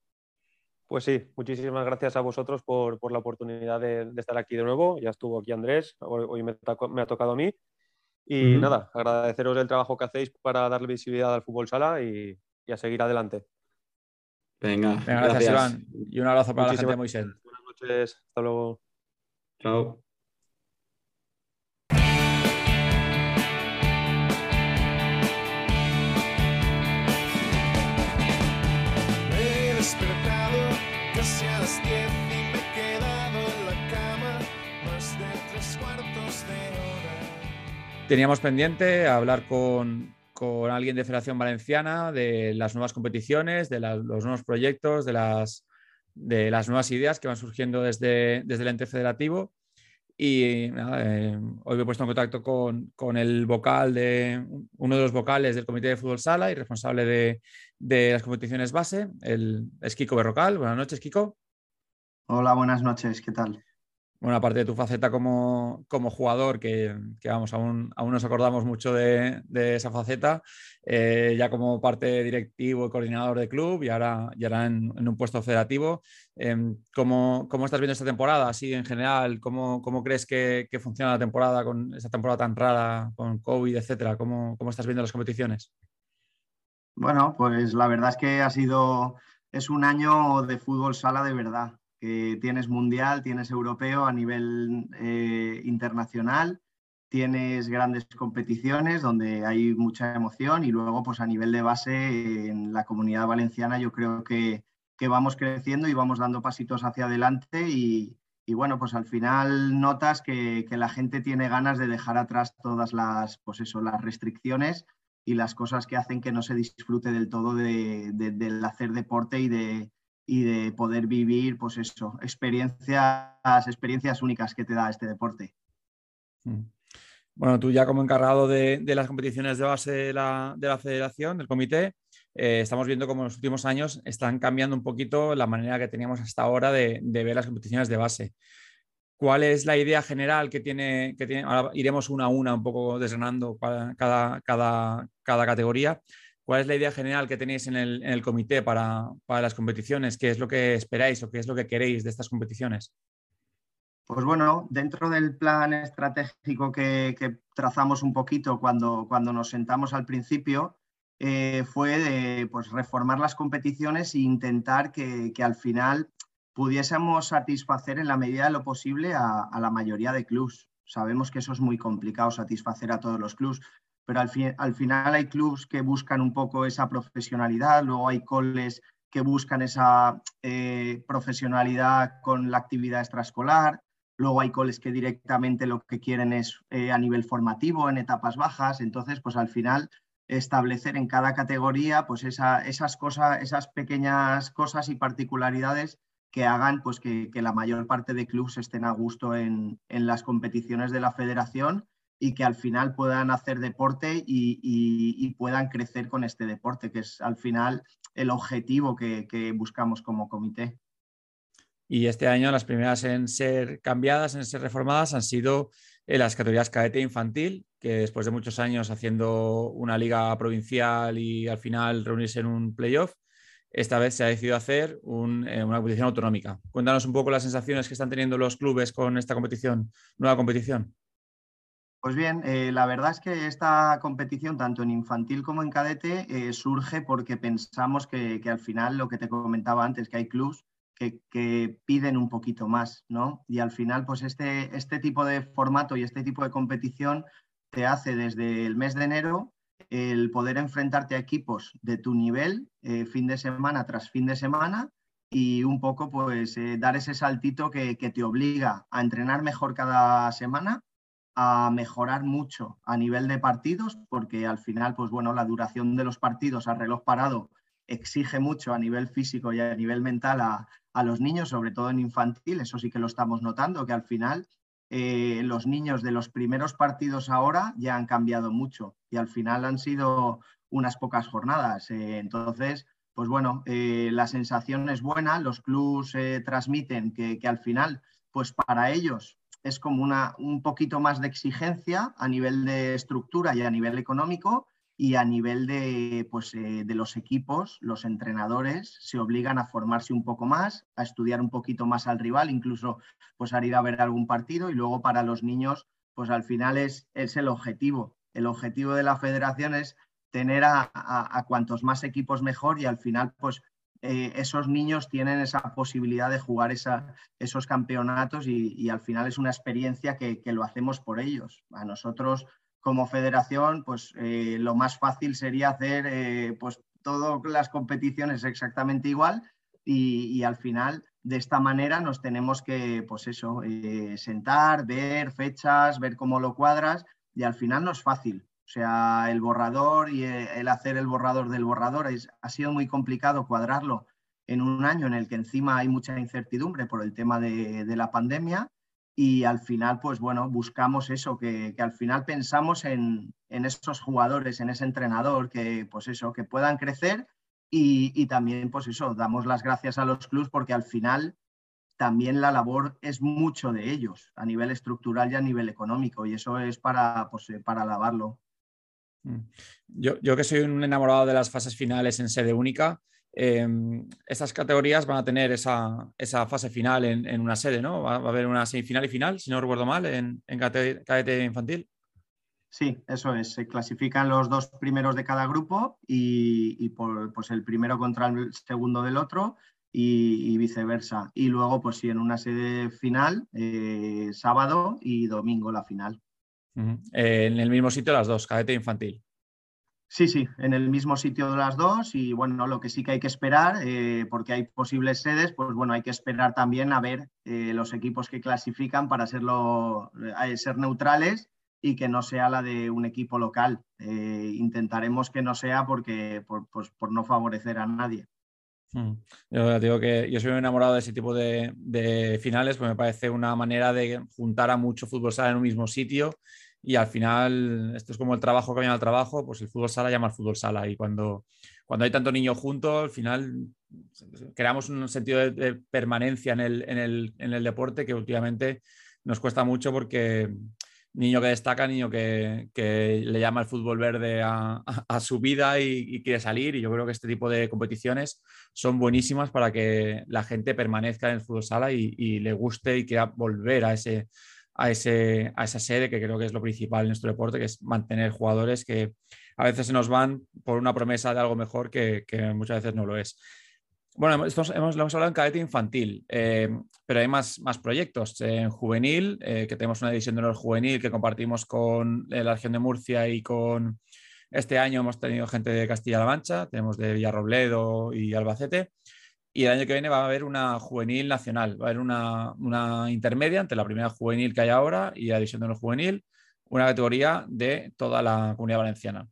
Pues sí, muchísimas gracias a vosotros por, por la oportunidad de, estar aquí de nuevo. Ya estuvo aquí Andrés, hoy, me, ha tocado a mí. Y nada, agradeceros el trabajo que hacéis para darle visibilidad al fútbol sala y, y a seguir adelante. Venga, gracias, Iván. Y un abrazo para la gente de Moisés. Buenas noches, hasta luego. Chao. Teníamos pendiente hablar con, alguien de Federación Valenciana de las nuevas competiciones, de los nuevos proyectos, de las, de las nuevas ideas que van surgiendo desde, desde el ente federativo. Y eh, hoy me he puesto en contacto con, el vocal de uno de los vocales del Comité de Fútbol Sala y responsable de, de las competiciones base, el es Kiko Berrocal. Buenas noches, Kiko. Hola, buenas noches, ¿qué tal? Bueno, aparte de tu faceta como, jugador, que, vamos, aún, aún, nos acordamos mucho de, esa faceta, eh, ya como parte directivo y coordinador de club y ahora, en, un puesto federativo. Em, ¿cómo, estás viendo esta temporada? Así en general, ¿cómo, crees que, funciona la temporada con esa temporada tan rara, con COVID, etcétera? ¿Cómo, ¿Cómo estás viendo las competiciones? Bueno, pues la verdad es que ha sido, es un año de fútbol sala de verdad tienes mundial, tienes europeo a nivel eh, internacional, tienes grandes competiciones donde hay mucha emoción y luego pues a nivel de base en la comunidad valenciana yo creo que, vamos creciendo y vamos dando pasitos hacia adelante y, bueno, pues al final notas que, la gente tiene ganas de dejar atrás todas las, pues eso, las restricciones y las cosas que hacen que no se disfrute del todo del hacer deporte y de, y de poder vivir, pues eso, experiencias, experiencias únicas que te da este deporte. Mm. Bueno, tú ya como encargado de, las competiciones de base de la, federación, del comité, eh, estamos viendo cómo en los últimos años están cambiando un poquito la manera que teníamos hasta ahora de, ver las competiciones de base. ¿Cuál es la idea general que tiene, que tiene? Ahora iremos una a una, un poco desgranando cada, cada, cada categoría. ¿Cuál es la idea general que tenéis en el, comité para, las competiciones? ¿Qué es lo que esperáis o qué es lo que queréis de estas competiciones? Pues bueno, dentro del plan estratégico que, trazamos un poquito cuando, nos sentamos al principio, eh, fue de pues, reformar las competiciones e intentar que, al final pudiésemos satisfacer en la medida de lo posible a, a la mayoría de clubs. Sabemos que eso es muy complicado, satisfacer a todos los clubs, pero al, al final hay clubes que buscan un poco esa profesionalidad, luego hay coles que buscan esa eh, profesionalidad con la actividad extraescolar, luego hay coles que directamente lo que quieren es eh, a nivel formativo, en etapas bajas, entonces pues al final establecer en cada categoría pues esas cosas, esas pequeñas cosas y particularidades que hagan pues que, la mayor parte de clubes estén a gusto en, en las competiciones de la federación y que al final puedan hacer deporte y, puedan crecer con este deporte, que es al final el objetivo que, buscamos como comité. Y este año las primeras en ser cambiadas, en ser reformadas, han sido las categorías cadete e infantil, que después de muchos años haciendo una liga provincial y al final reunirse en un playoff, esta vez se ha decidido hacer eh, una competición autonómica. Cuéntanos un poco las sensaciones que están teniendo los clubes con esta competición, nueva competición. Pues bien, eh, la verdad es que esta competición, tanto en infantil como en cadete, eh, surge porque pensamos que, al final, lo que te comentaba antes, que hay clubs que, piden un poquito más, ¿no? Y al final, pues este, este tipo de formato y este tipo de competición te hace desde el mes de enero el poder enfrentarte a equipos de tu nivel eh, fin de semana tras fin de semana y un poco pues dar ese saltito que, que, te obliga a entrenar mejor cada semana, a mejorar mucho a nivel de partidos, porque al final pues bueno, la duración de los partidos a reloj parado exige mucho a nivel físico y a nivel mental a, a los niños, sobre todo en infantil, eso sí que lo estamos notando, que al final eh, los niños de los primeros partidos ahora ya han cambiado mucho y al final han sido unas pocas jornadas. Eh, entonces, pues bueno, eh, la sensación es buena, los clubs transmiten que, que, al final, pues para ellos es como una, un poquito más de exigencia a nivel de estructura y a nivel económico, y a nivel de, pues, eh, de los equipos, los entrenadores se obligan a formarse un poco más, a estudiar un poquito más al rival, incluso pues, a ir a ver algún partido y luego para los niños, pues al final es, es el objetivo. El objetivo de la federación es tener a, a, cuantos más equipos mejor y al final pues eh, esos niños tienen esa posibilidad de jugar esos campeonatos y, y, al final es una experiencia que, lo hacemos por ellos. A nosotros como federación, pues eh, lo más fácil sería hacer eh, pues todas las competiciones exactamente igual y, al final de esta manera nos tenemos que, pues eso, sentar, ver fechas, ver cómo lo cuadras y al final no es fácil. O sea, el borrador y el hacer el borrador del borrador es, ha sido muy complicado cuadrarlo en un año en el que encima hay mucha incertidumbre por el tema de, de la pandemia y al final, pues bueno, buscamos eso, que, al final pensamos en, esos jugadores, en ese entrenador, que pues eso, que puedan crecer y, también pues eso, damos las gracias a los clubs porque al final también la labor es mucho de ellos a nivel estructural y a nivel económico y eso es para, pues, eh, para alabarlo. Mm. Yo, que soy un enamorado de las fases finales en sede única, eh, estas categorías van a tener esa, esa fase final en, en, una sede, ¿no? Va, a haber una semifinal y final, si no recuerdo mal, en, en infantil. Sí, eso es. Se clasifican los dos primeros de cada grupo y, y por, pues el primero contra el segundo del otro y, y, viceversa. Y luego, pues sí, en una sede final, eh, sábado y domingo la final. Uh -huh. eh, en el mismo sitio las dos, cadete infantil. Sí, sí, en el mismo sitio de las dos y bueno, lo que sí que hay que esperar, eh, porque hay posibles sedes, pues bueno, hay que esperar también a ver eh, los equipos que clasifican para serlo, ser neutrales y que no sea la de un equipo local. Eh, intentaremos que no sea porque, por, pues, por no favorecer a nadie. Hmm. Yo digo que yo soy enamorado de ese tipo de, de finales, pues me parece una manera de juntar a mucho fútbol sala en un mismo sitio y al final esto es como el trabajo que viene al trabajo, pues el fútbol sala llama al fútbol sala. Y cuando, cuando hay tanto niño junto, al final creamos un sentido de, permanencia en el, en, el, en el, deporte que últimamente nos cuesta mucho porque niño que destaca, niño que, que le llama el fútbol verde a, su vida y, y, quiere salir. Y yo creo que este tipo de competiciones son buenísimas para que la gente permanezca en el fútbol sala y, y le guste y quiera volver a ese a, ese, a esa sede, que creo que es lo principal en nuestro deporte, que es mantener jugadores que a veces se nos van por una promesa de algo mejor que, que muchas veces no lo es. Bueno, hemos, lo hemos hablado en cadete infantil, eh, pero hay más, más proyectos. En juvenil, eh, que tenemos una división de honor juvenil que compartimos con la región de Murcia y con este año hemos tenido gente de Castilla-La Mancha, tenemos de Villarrobledo y Albacete. Y el año que viene va a haber una juvenil nacional, va a haber una, una intermedia entre la primera juvenil que hay ahora y la división de honor juvenil, una categoría de toda la comunidad valenciana.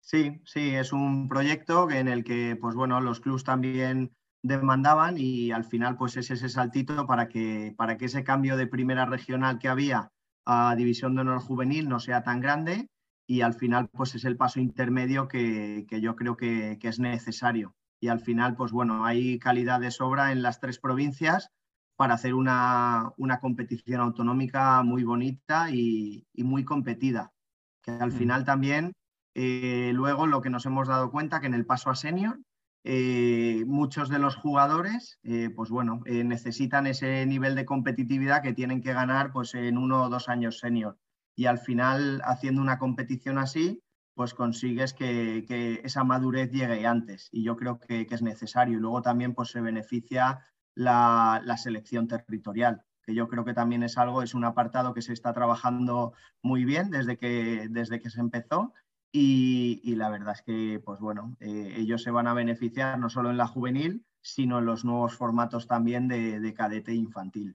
Sí, sí, es un proyecto en el que, pues bueno, los clubs también demandaban y al final, pues es ese saltito para que, para que ese cambio de primera regional que había a división de honor juvenil no sea tan grande y al final, pues es el paso intermedio que, que yo creo que, que es necesario y al final, pues bueno, hay calidad de sobra en las tres provincias para hacer una, una competición autonómica muy bonita y, y, muy competida. Que al final también, eh, luego lo que nos hemos dado cuenta que en el paso a senior, eh, muchos de los jugadores, eh, pues bueno, eh, necesitan ese nivel de competitividad que tienen que ganar pues en uno o dos años senior. Y al final, haciendo una competición así, pues consigues que, que, esa madurez llegue antes y yo creo que, que, es necesario. Y luego también pues, se beneficia la, la, selección territorial, que yo creo que también es algo, es un apartado que se está trabajando muy bien desde que, desde que se empezó y, la verdad es que, pues bueno, eh, ellos se van a beneficiar no solo en la juvenil, sino en los nuevos formatos también de, cadete infantil.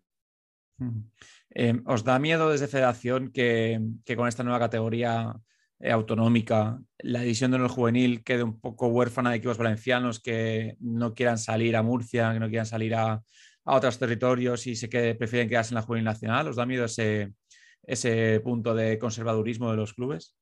Eh, ¿Os da miedo desde Federación que, con esta nueva categoría eh, autonómica la división de honor juvenil quede un poco huérfana de equipos valencianos que no quieran salir a Murcia, que no quieran salir a, otros territorios y se que prefieren quedarse en la juvenil nacional? ¿Os da miedo ese, ese punto de conservadurismo de los clubes?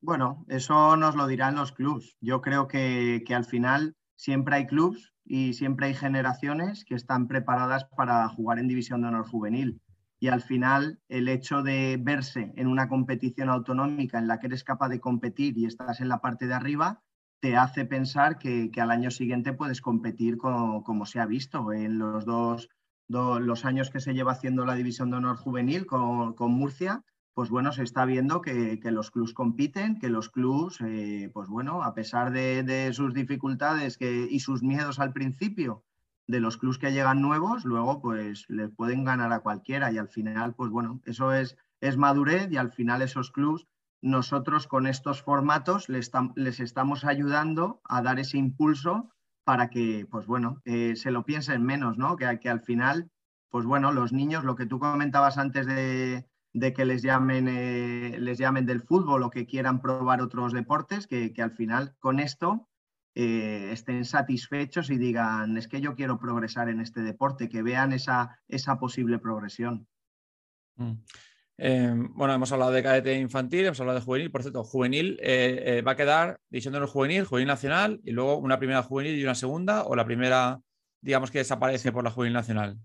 Bueno, eso nos lo dirán los clubes. Yo creo que, que al final siempre hay clubes y siempre hay generaciones que están preparadas para jugar en división de honor juvenil. Y al final el hecho de verse en una competición autonómica en la que eres capaz de competir y estás en la parte de arriba, te hace pensar que, al año siguiente puedes competir como, se ha visto en los dos, los años que se lleva haciendo la división de honor juvenil con, con Murcia pues bueno, se está viendo que, los clubs compiten, que los clubs, eh, pues bueno, a pesar de, sus dificultades y sus miedos al principio, de los clubs que llegan nuevos, luego pues les pueden ganar a cualquiera y al final, pues bueno, eso es, es madurez y al final esos clubs, nosotros con estos formatos les, estamos ayudando a dar ese impulso para que, pues bueno, eh, se lo piensen menos, ¿no? Que, que al final, pues bueno, los niños, lo que tú comentabas antes de de que les llamen, eh, les llamen del fútbol o que quieran probar otros deportes, que, al final con esto eh, estén satisfechos y digan, es que yo quiero progresar en este deporte, que vean esa, esa posible progresión. Mm. Em, bueno, hemos hablado de cadete infantil, hemos hablado de juvenil. Por cierto, juvenil eh, va a quedar diciendo juvenil, juvenil nacional y luego una primera juvenil y una segunda, o la primera, digamos que desaparece por la juvenil nacional.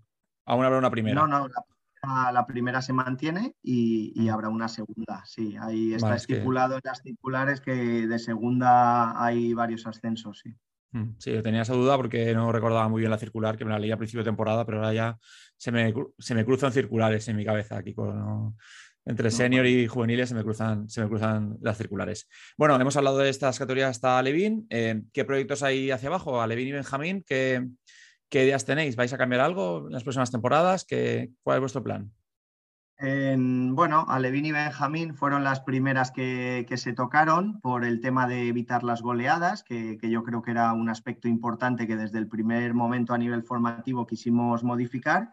Aún habrá una primera. No, no, la primera se mantiene y, habrá una segunda. Sí, ahí está estipulado en las circulares que de segunda hay varios ascensos, sí. Mm, sí, tenía esa duda porque no recordaba muy bien la circular, que me la leí a principio de temporada, pero ahora ya se me, cruzan circulares en mi cabeza aquí. entre senior y juveniles se me, cruzan, se me cruzan las circulares. Bueno, hemos hablado de estas categorías hasta Levin. Eh, ¿Qué proyectos hay hacia abajo? A Levin y Benjamín, ¿qué, ¿Qué ideas tenéis? ¿Vais a cambiar algo en las próximas temporadas? ¿Qué, ¿Cuál es vuestro plan? bueno, Alevín y Benjamín fueron las primeras que, se tocaron por el tema de evitar las goleadas, que, yo creo que era un aspecto importante que desde el primer momento a nivel formativo quisimos modificar.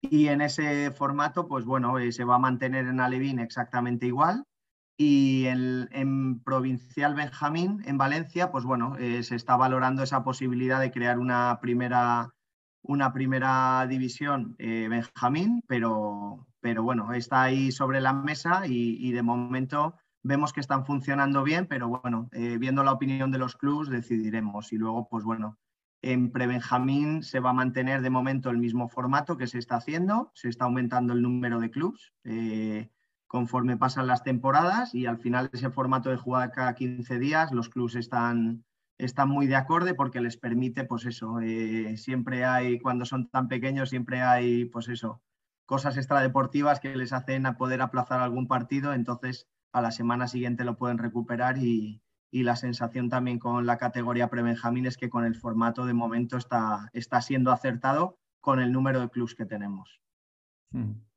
Y en ese formato, pues bueno, eh, se va a mantener en Alevín exactamente igual. Y en, Provincial Benjamín, en Valencia, pues bueno, eh, se está valorando esa posibilidad de crear una primera una primera división eh, Benjamín, pero, pero bueno, está ahí sobre la mesa y, de momento vemos que están funcionando bien, pero bueno, eh, viendo la opinión de los clubes decidiremos. Y luego, pues bueno, en Prebenjamín se va a mantener de momento el mismo formato que se está haciendo, se está aumentando el número de clubes eh, conforme pasan las temporadas y al final ese formato de jugar cada 15 días, los clubes están están muy de acorde porque les permite, pues eso, eh, siempre hay, cuando son tan pequeños, siempre hay, pues eso, cosas extradeportivas que les hacen a poder aplazar algún partido, entonces a la semana siguiente lo pueden recuperar y, la sensación también con la categoría pre-Benjamín es que con el formato de momento está, está siendo acertado con el número de clubs que tenemos. Hmm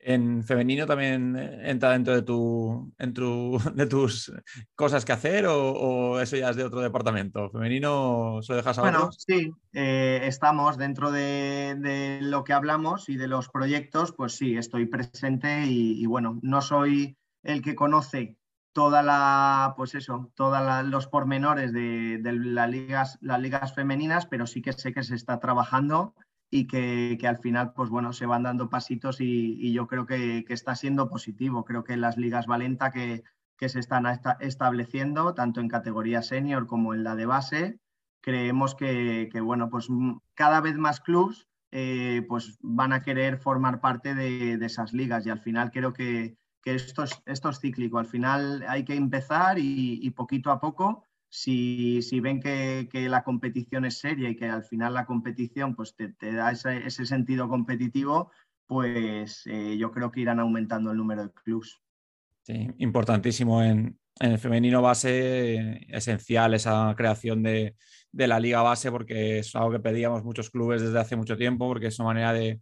en femenino también entra dentro de, tu, de tus cosas que hacer o, eso ya es de otro departamento? ¿Femenino se lo dejas a Bueno, sí, eh, estamos dentro de, lo que hablamos y de los proyectos, pues sí, estoy presente y, bueno, no soy el que conoce toda la, pues eso, todos los pormenores de, las, ligas, las ligas femeninas, pero sí que sé que se está trabajando y que, al final, pues bueno, se van dando pasitos y, yo creo que, está siendo positivo. Creo que las ligas Valenta que, se están estableciendo, tanto en categoría senior como en la de base, creemos que, bueno, pues cada vez más clubs eh, pues van a querer formar parte de, esas ligas y al final creo que, esto, es, esto es cíclico. Al final hay que empezar y poquito a poco si, ven que, la competición es seria y que al final la competición pues, te, da ese, sentido competitivo, pues eh, yo creo que irán aumentando el número de clubs. Sí, importantísimo en, el femenino base, esencial esa creación de, la liga base, porque es algo que pedíamos muchos clubes desde hace mucho tiempo, porque es una manera de,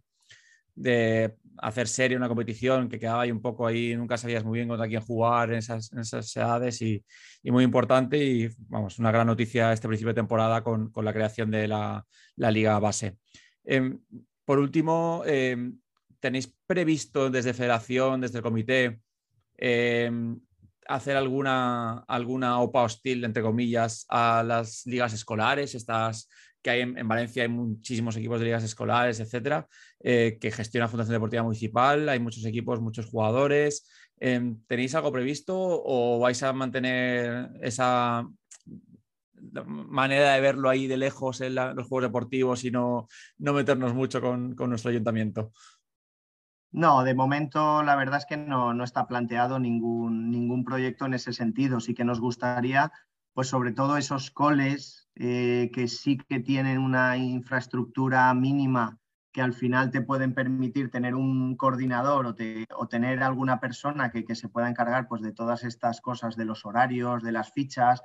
de hacer serie una competición que quedaba ahí un poco ahí, nunca sabías muy bien contra quién jugar en esas, edades y, muy importante y vamos, una gran noticia este principio de temporada con, la creación de la, liga base. Em, por último, em, ¿tenéis previsto desde federación, desde el comité, em, hacer alguna, alguna OPA hostil, entre comillas, a las ligas escolares, estas que hay en, Valencia hay muchísimos equipos de ligas escolares, etcétera, eh, que gestiona Fundación Deportiva Municipal, hay muchos equipos, muchos jugadores. Em, ¿Tenéis algo previsto o vais a mantener esa manera de verlo ahí de lejos en los juegos deportivos y no, no meternos mucho con, nuestro ayuntamiento? No, de momento la verdad es que no, no, está planteado ningún, ningún proyecto en ese sentido. Sí que nos gustaría, pues sobre todo esos coles eh, que sí que tienen una infraestructura mínima que al final te pueden permitir tener un coordinador o, tener alguna persona que, se pueda encargar pues, de todas estas cosas, de los horarios, de las fichas,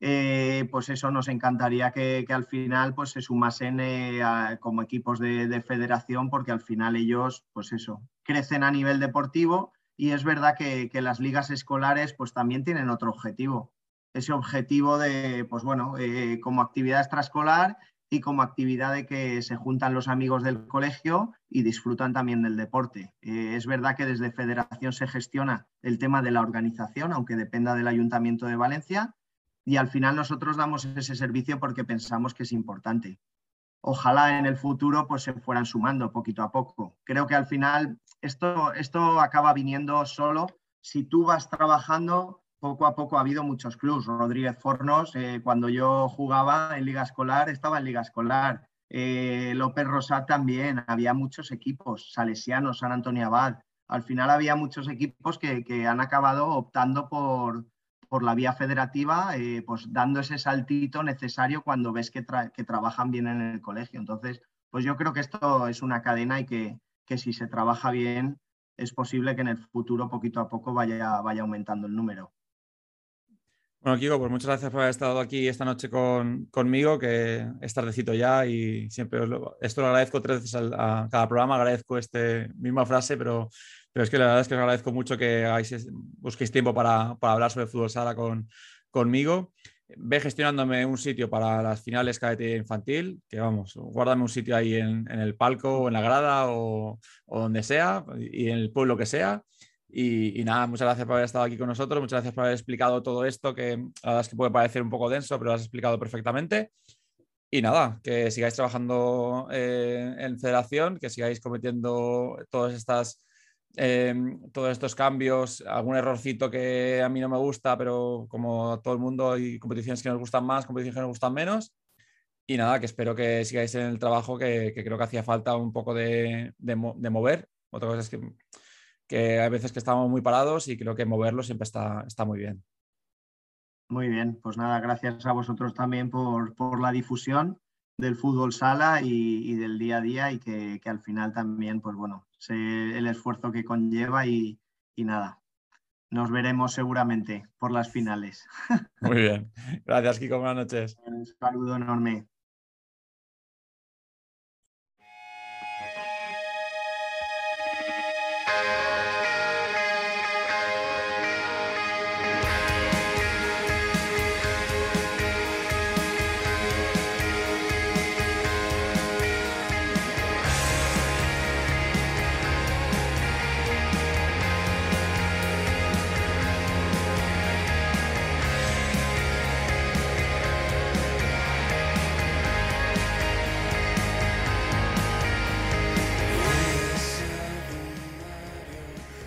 eh, pues eso nos encantaría que, al final pues, se sumasen eh, como equipos de, federación, porque al final ellos, pues eso, crecen a nivel deportivo y es verdad que, que las ligas escolares pues también tienen otro objetivo, ese objetivo de, pues bueno, eh, como actividad extraescolar y como actividad de que se juntan los amigos del colegio y disfrutan también del deporte. Eh, es verdad que desde Federación se gestiona el tema de la organización, aunque dependa del Ayuntamiento de Valencia, y al final nosotros damos ese servicio porque pensamos que es importante. Ojalá en el futuro pues se fueran sumando poquito a poco. Creo que al final esto, esto acaba viniendo solo si tú vas trabajando poco a poco ha habido muchos clubs. Rodríguez Fornos, eh, cuando yo jugaba en Liga Escolar, estaba en Liga Escolar. Eh, López Rosat también, había muchos equipos, Salesianos, San Antonio Abad. Al final había muchos equipos que, han acabado optando por, la vía federativa, eh, pues dando ese saltito necesario cuando ves que, trabajan bien en el colegio. Entonces, pues yo creo que esto es una cadena y que, si se trabaja bien, es posible que en el futuro poquito a poco vaya aumentando el número. Bueno, Kiko, pues muchas gracias por haber estado aquí esta noche conmigo, que es tardecito ya y siempre esto lo agradezco tres veces a, cada programa, agradezco esta misma frase, pero, pero es que la verdad es que os agradezco mucho que busquéis tiempo para, hablar sobre fútbol sala con, conmigo. Ve gestionándome un sitio para las finales cadete infantil, que vamos, guárdame un sitio ahí en, el palco o en la grada o, o donde sea y en el pueblo que sea y, nada, muchas gracias por haber estado aquí con nosotros, muchas gracias por haber explicado todo esto, que la verdad es que puede parecer un poco denso, pero lo has explicado perfectamente. Y nada, que sigáis trabajando eh, en federación, que sigáis cometiendo todas estas, em, todos estos cambios, algún errorcito que a mí no me gusta, pero como todo el mundo hay competiciones que nos gustan más, competiciones que nos gustan menos. Y nada, que espero que sigáis en el trabajo que, creo que hacía falta un poco de, de mover. Otra cosa es que que hay veces que estamos muy parados y creo que moverlo siempre está, está muy bien. Muy bien, pues nada, gracias a vosotros también por, por la difusión del fútbol sala y, del día a día y que, que, al final también, pues bueno, sé el esfuerzo que conlleva y, y nada, nos veremos seguramente por las finales. Muy bien, gracias Kiko, buenas noches. Un saludo enorme.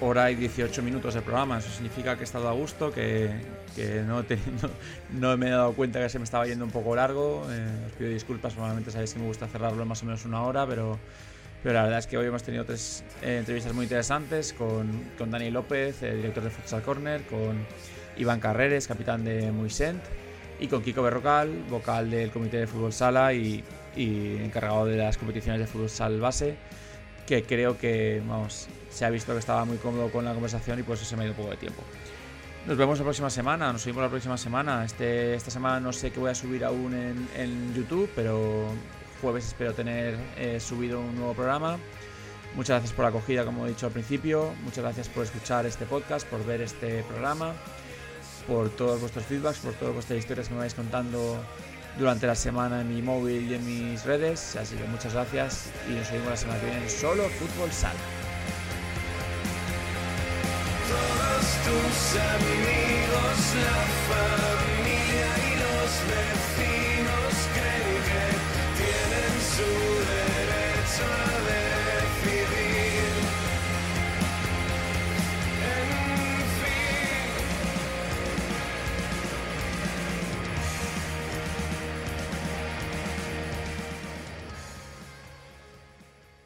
Hora y 18 minutos de programa. Eso significa que he estado a gusto, que, no, no, me he dado cuenta que se me estaba yendo un poco largo. Eh, os pido disculpas, normalmente sabéis que me gusta cerrarlo en más o menos una hora, pero, pero la verdad es que hoy hemos tenido tres eh, entrevistas muy interesantes con, con Dani López, el director de Futsal Corner, con Iván Carreres, capitán de Muisent, y con Kiko Berrocal, vocal del Comité de Fútbol Sala y, y encargado de las competiciones de fútbol sal base, que creo que, vamos, se ha visto que estaba muy cómodo con la conversación y pues se me ha ido un poco de tiempo. Nos vemos la próxima semana, nos seguimos la próxima semana. Este, esta semana no sé qué voy a subir aún en, YouTube, pero jueves espero tener eh, subido un nuevo programa. Muchas gracias por la acogida, como he dicho al principio. Muchas gracias por escuchar este podcast, por ver este programa, por todos vuestros feedbacks, por todas vuestras historias que me vais contando durante la semana en mi móvil y en mis redes. Así que muchas gracias y nos vemos la semana que viene en Solo Fútbol Sala. Todos tus amigos, la familia.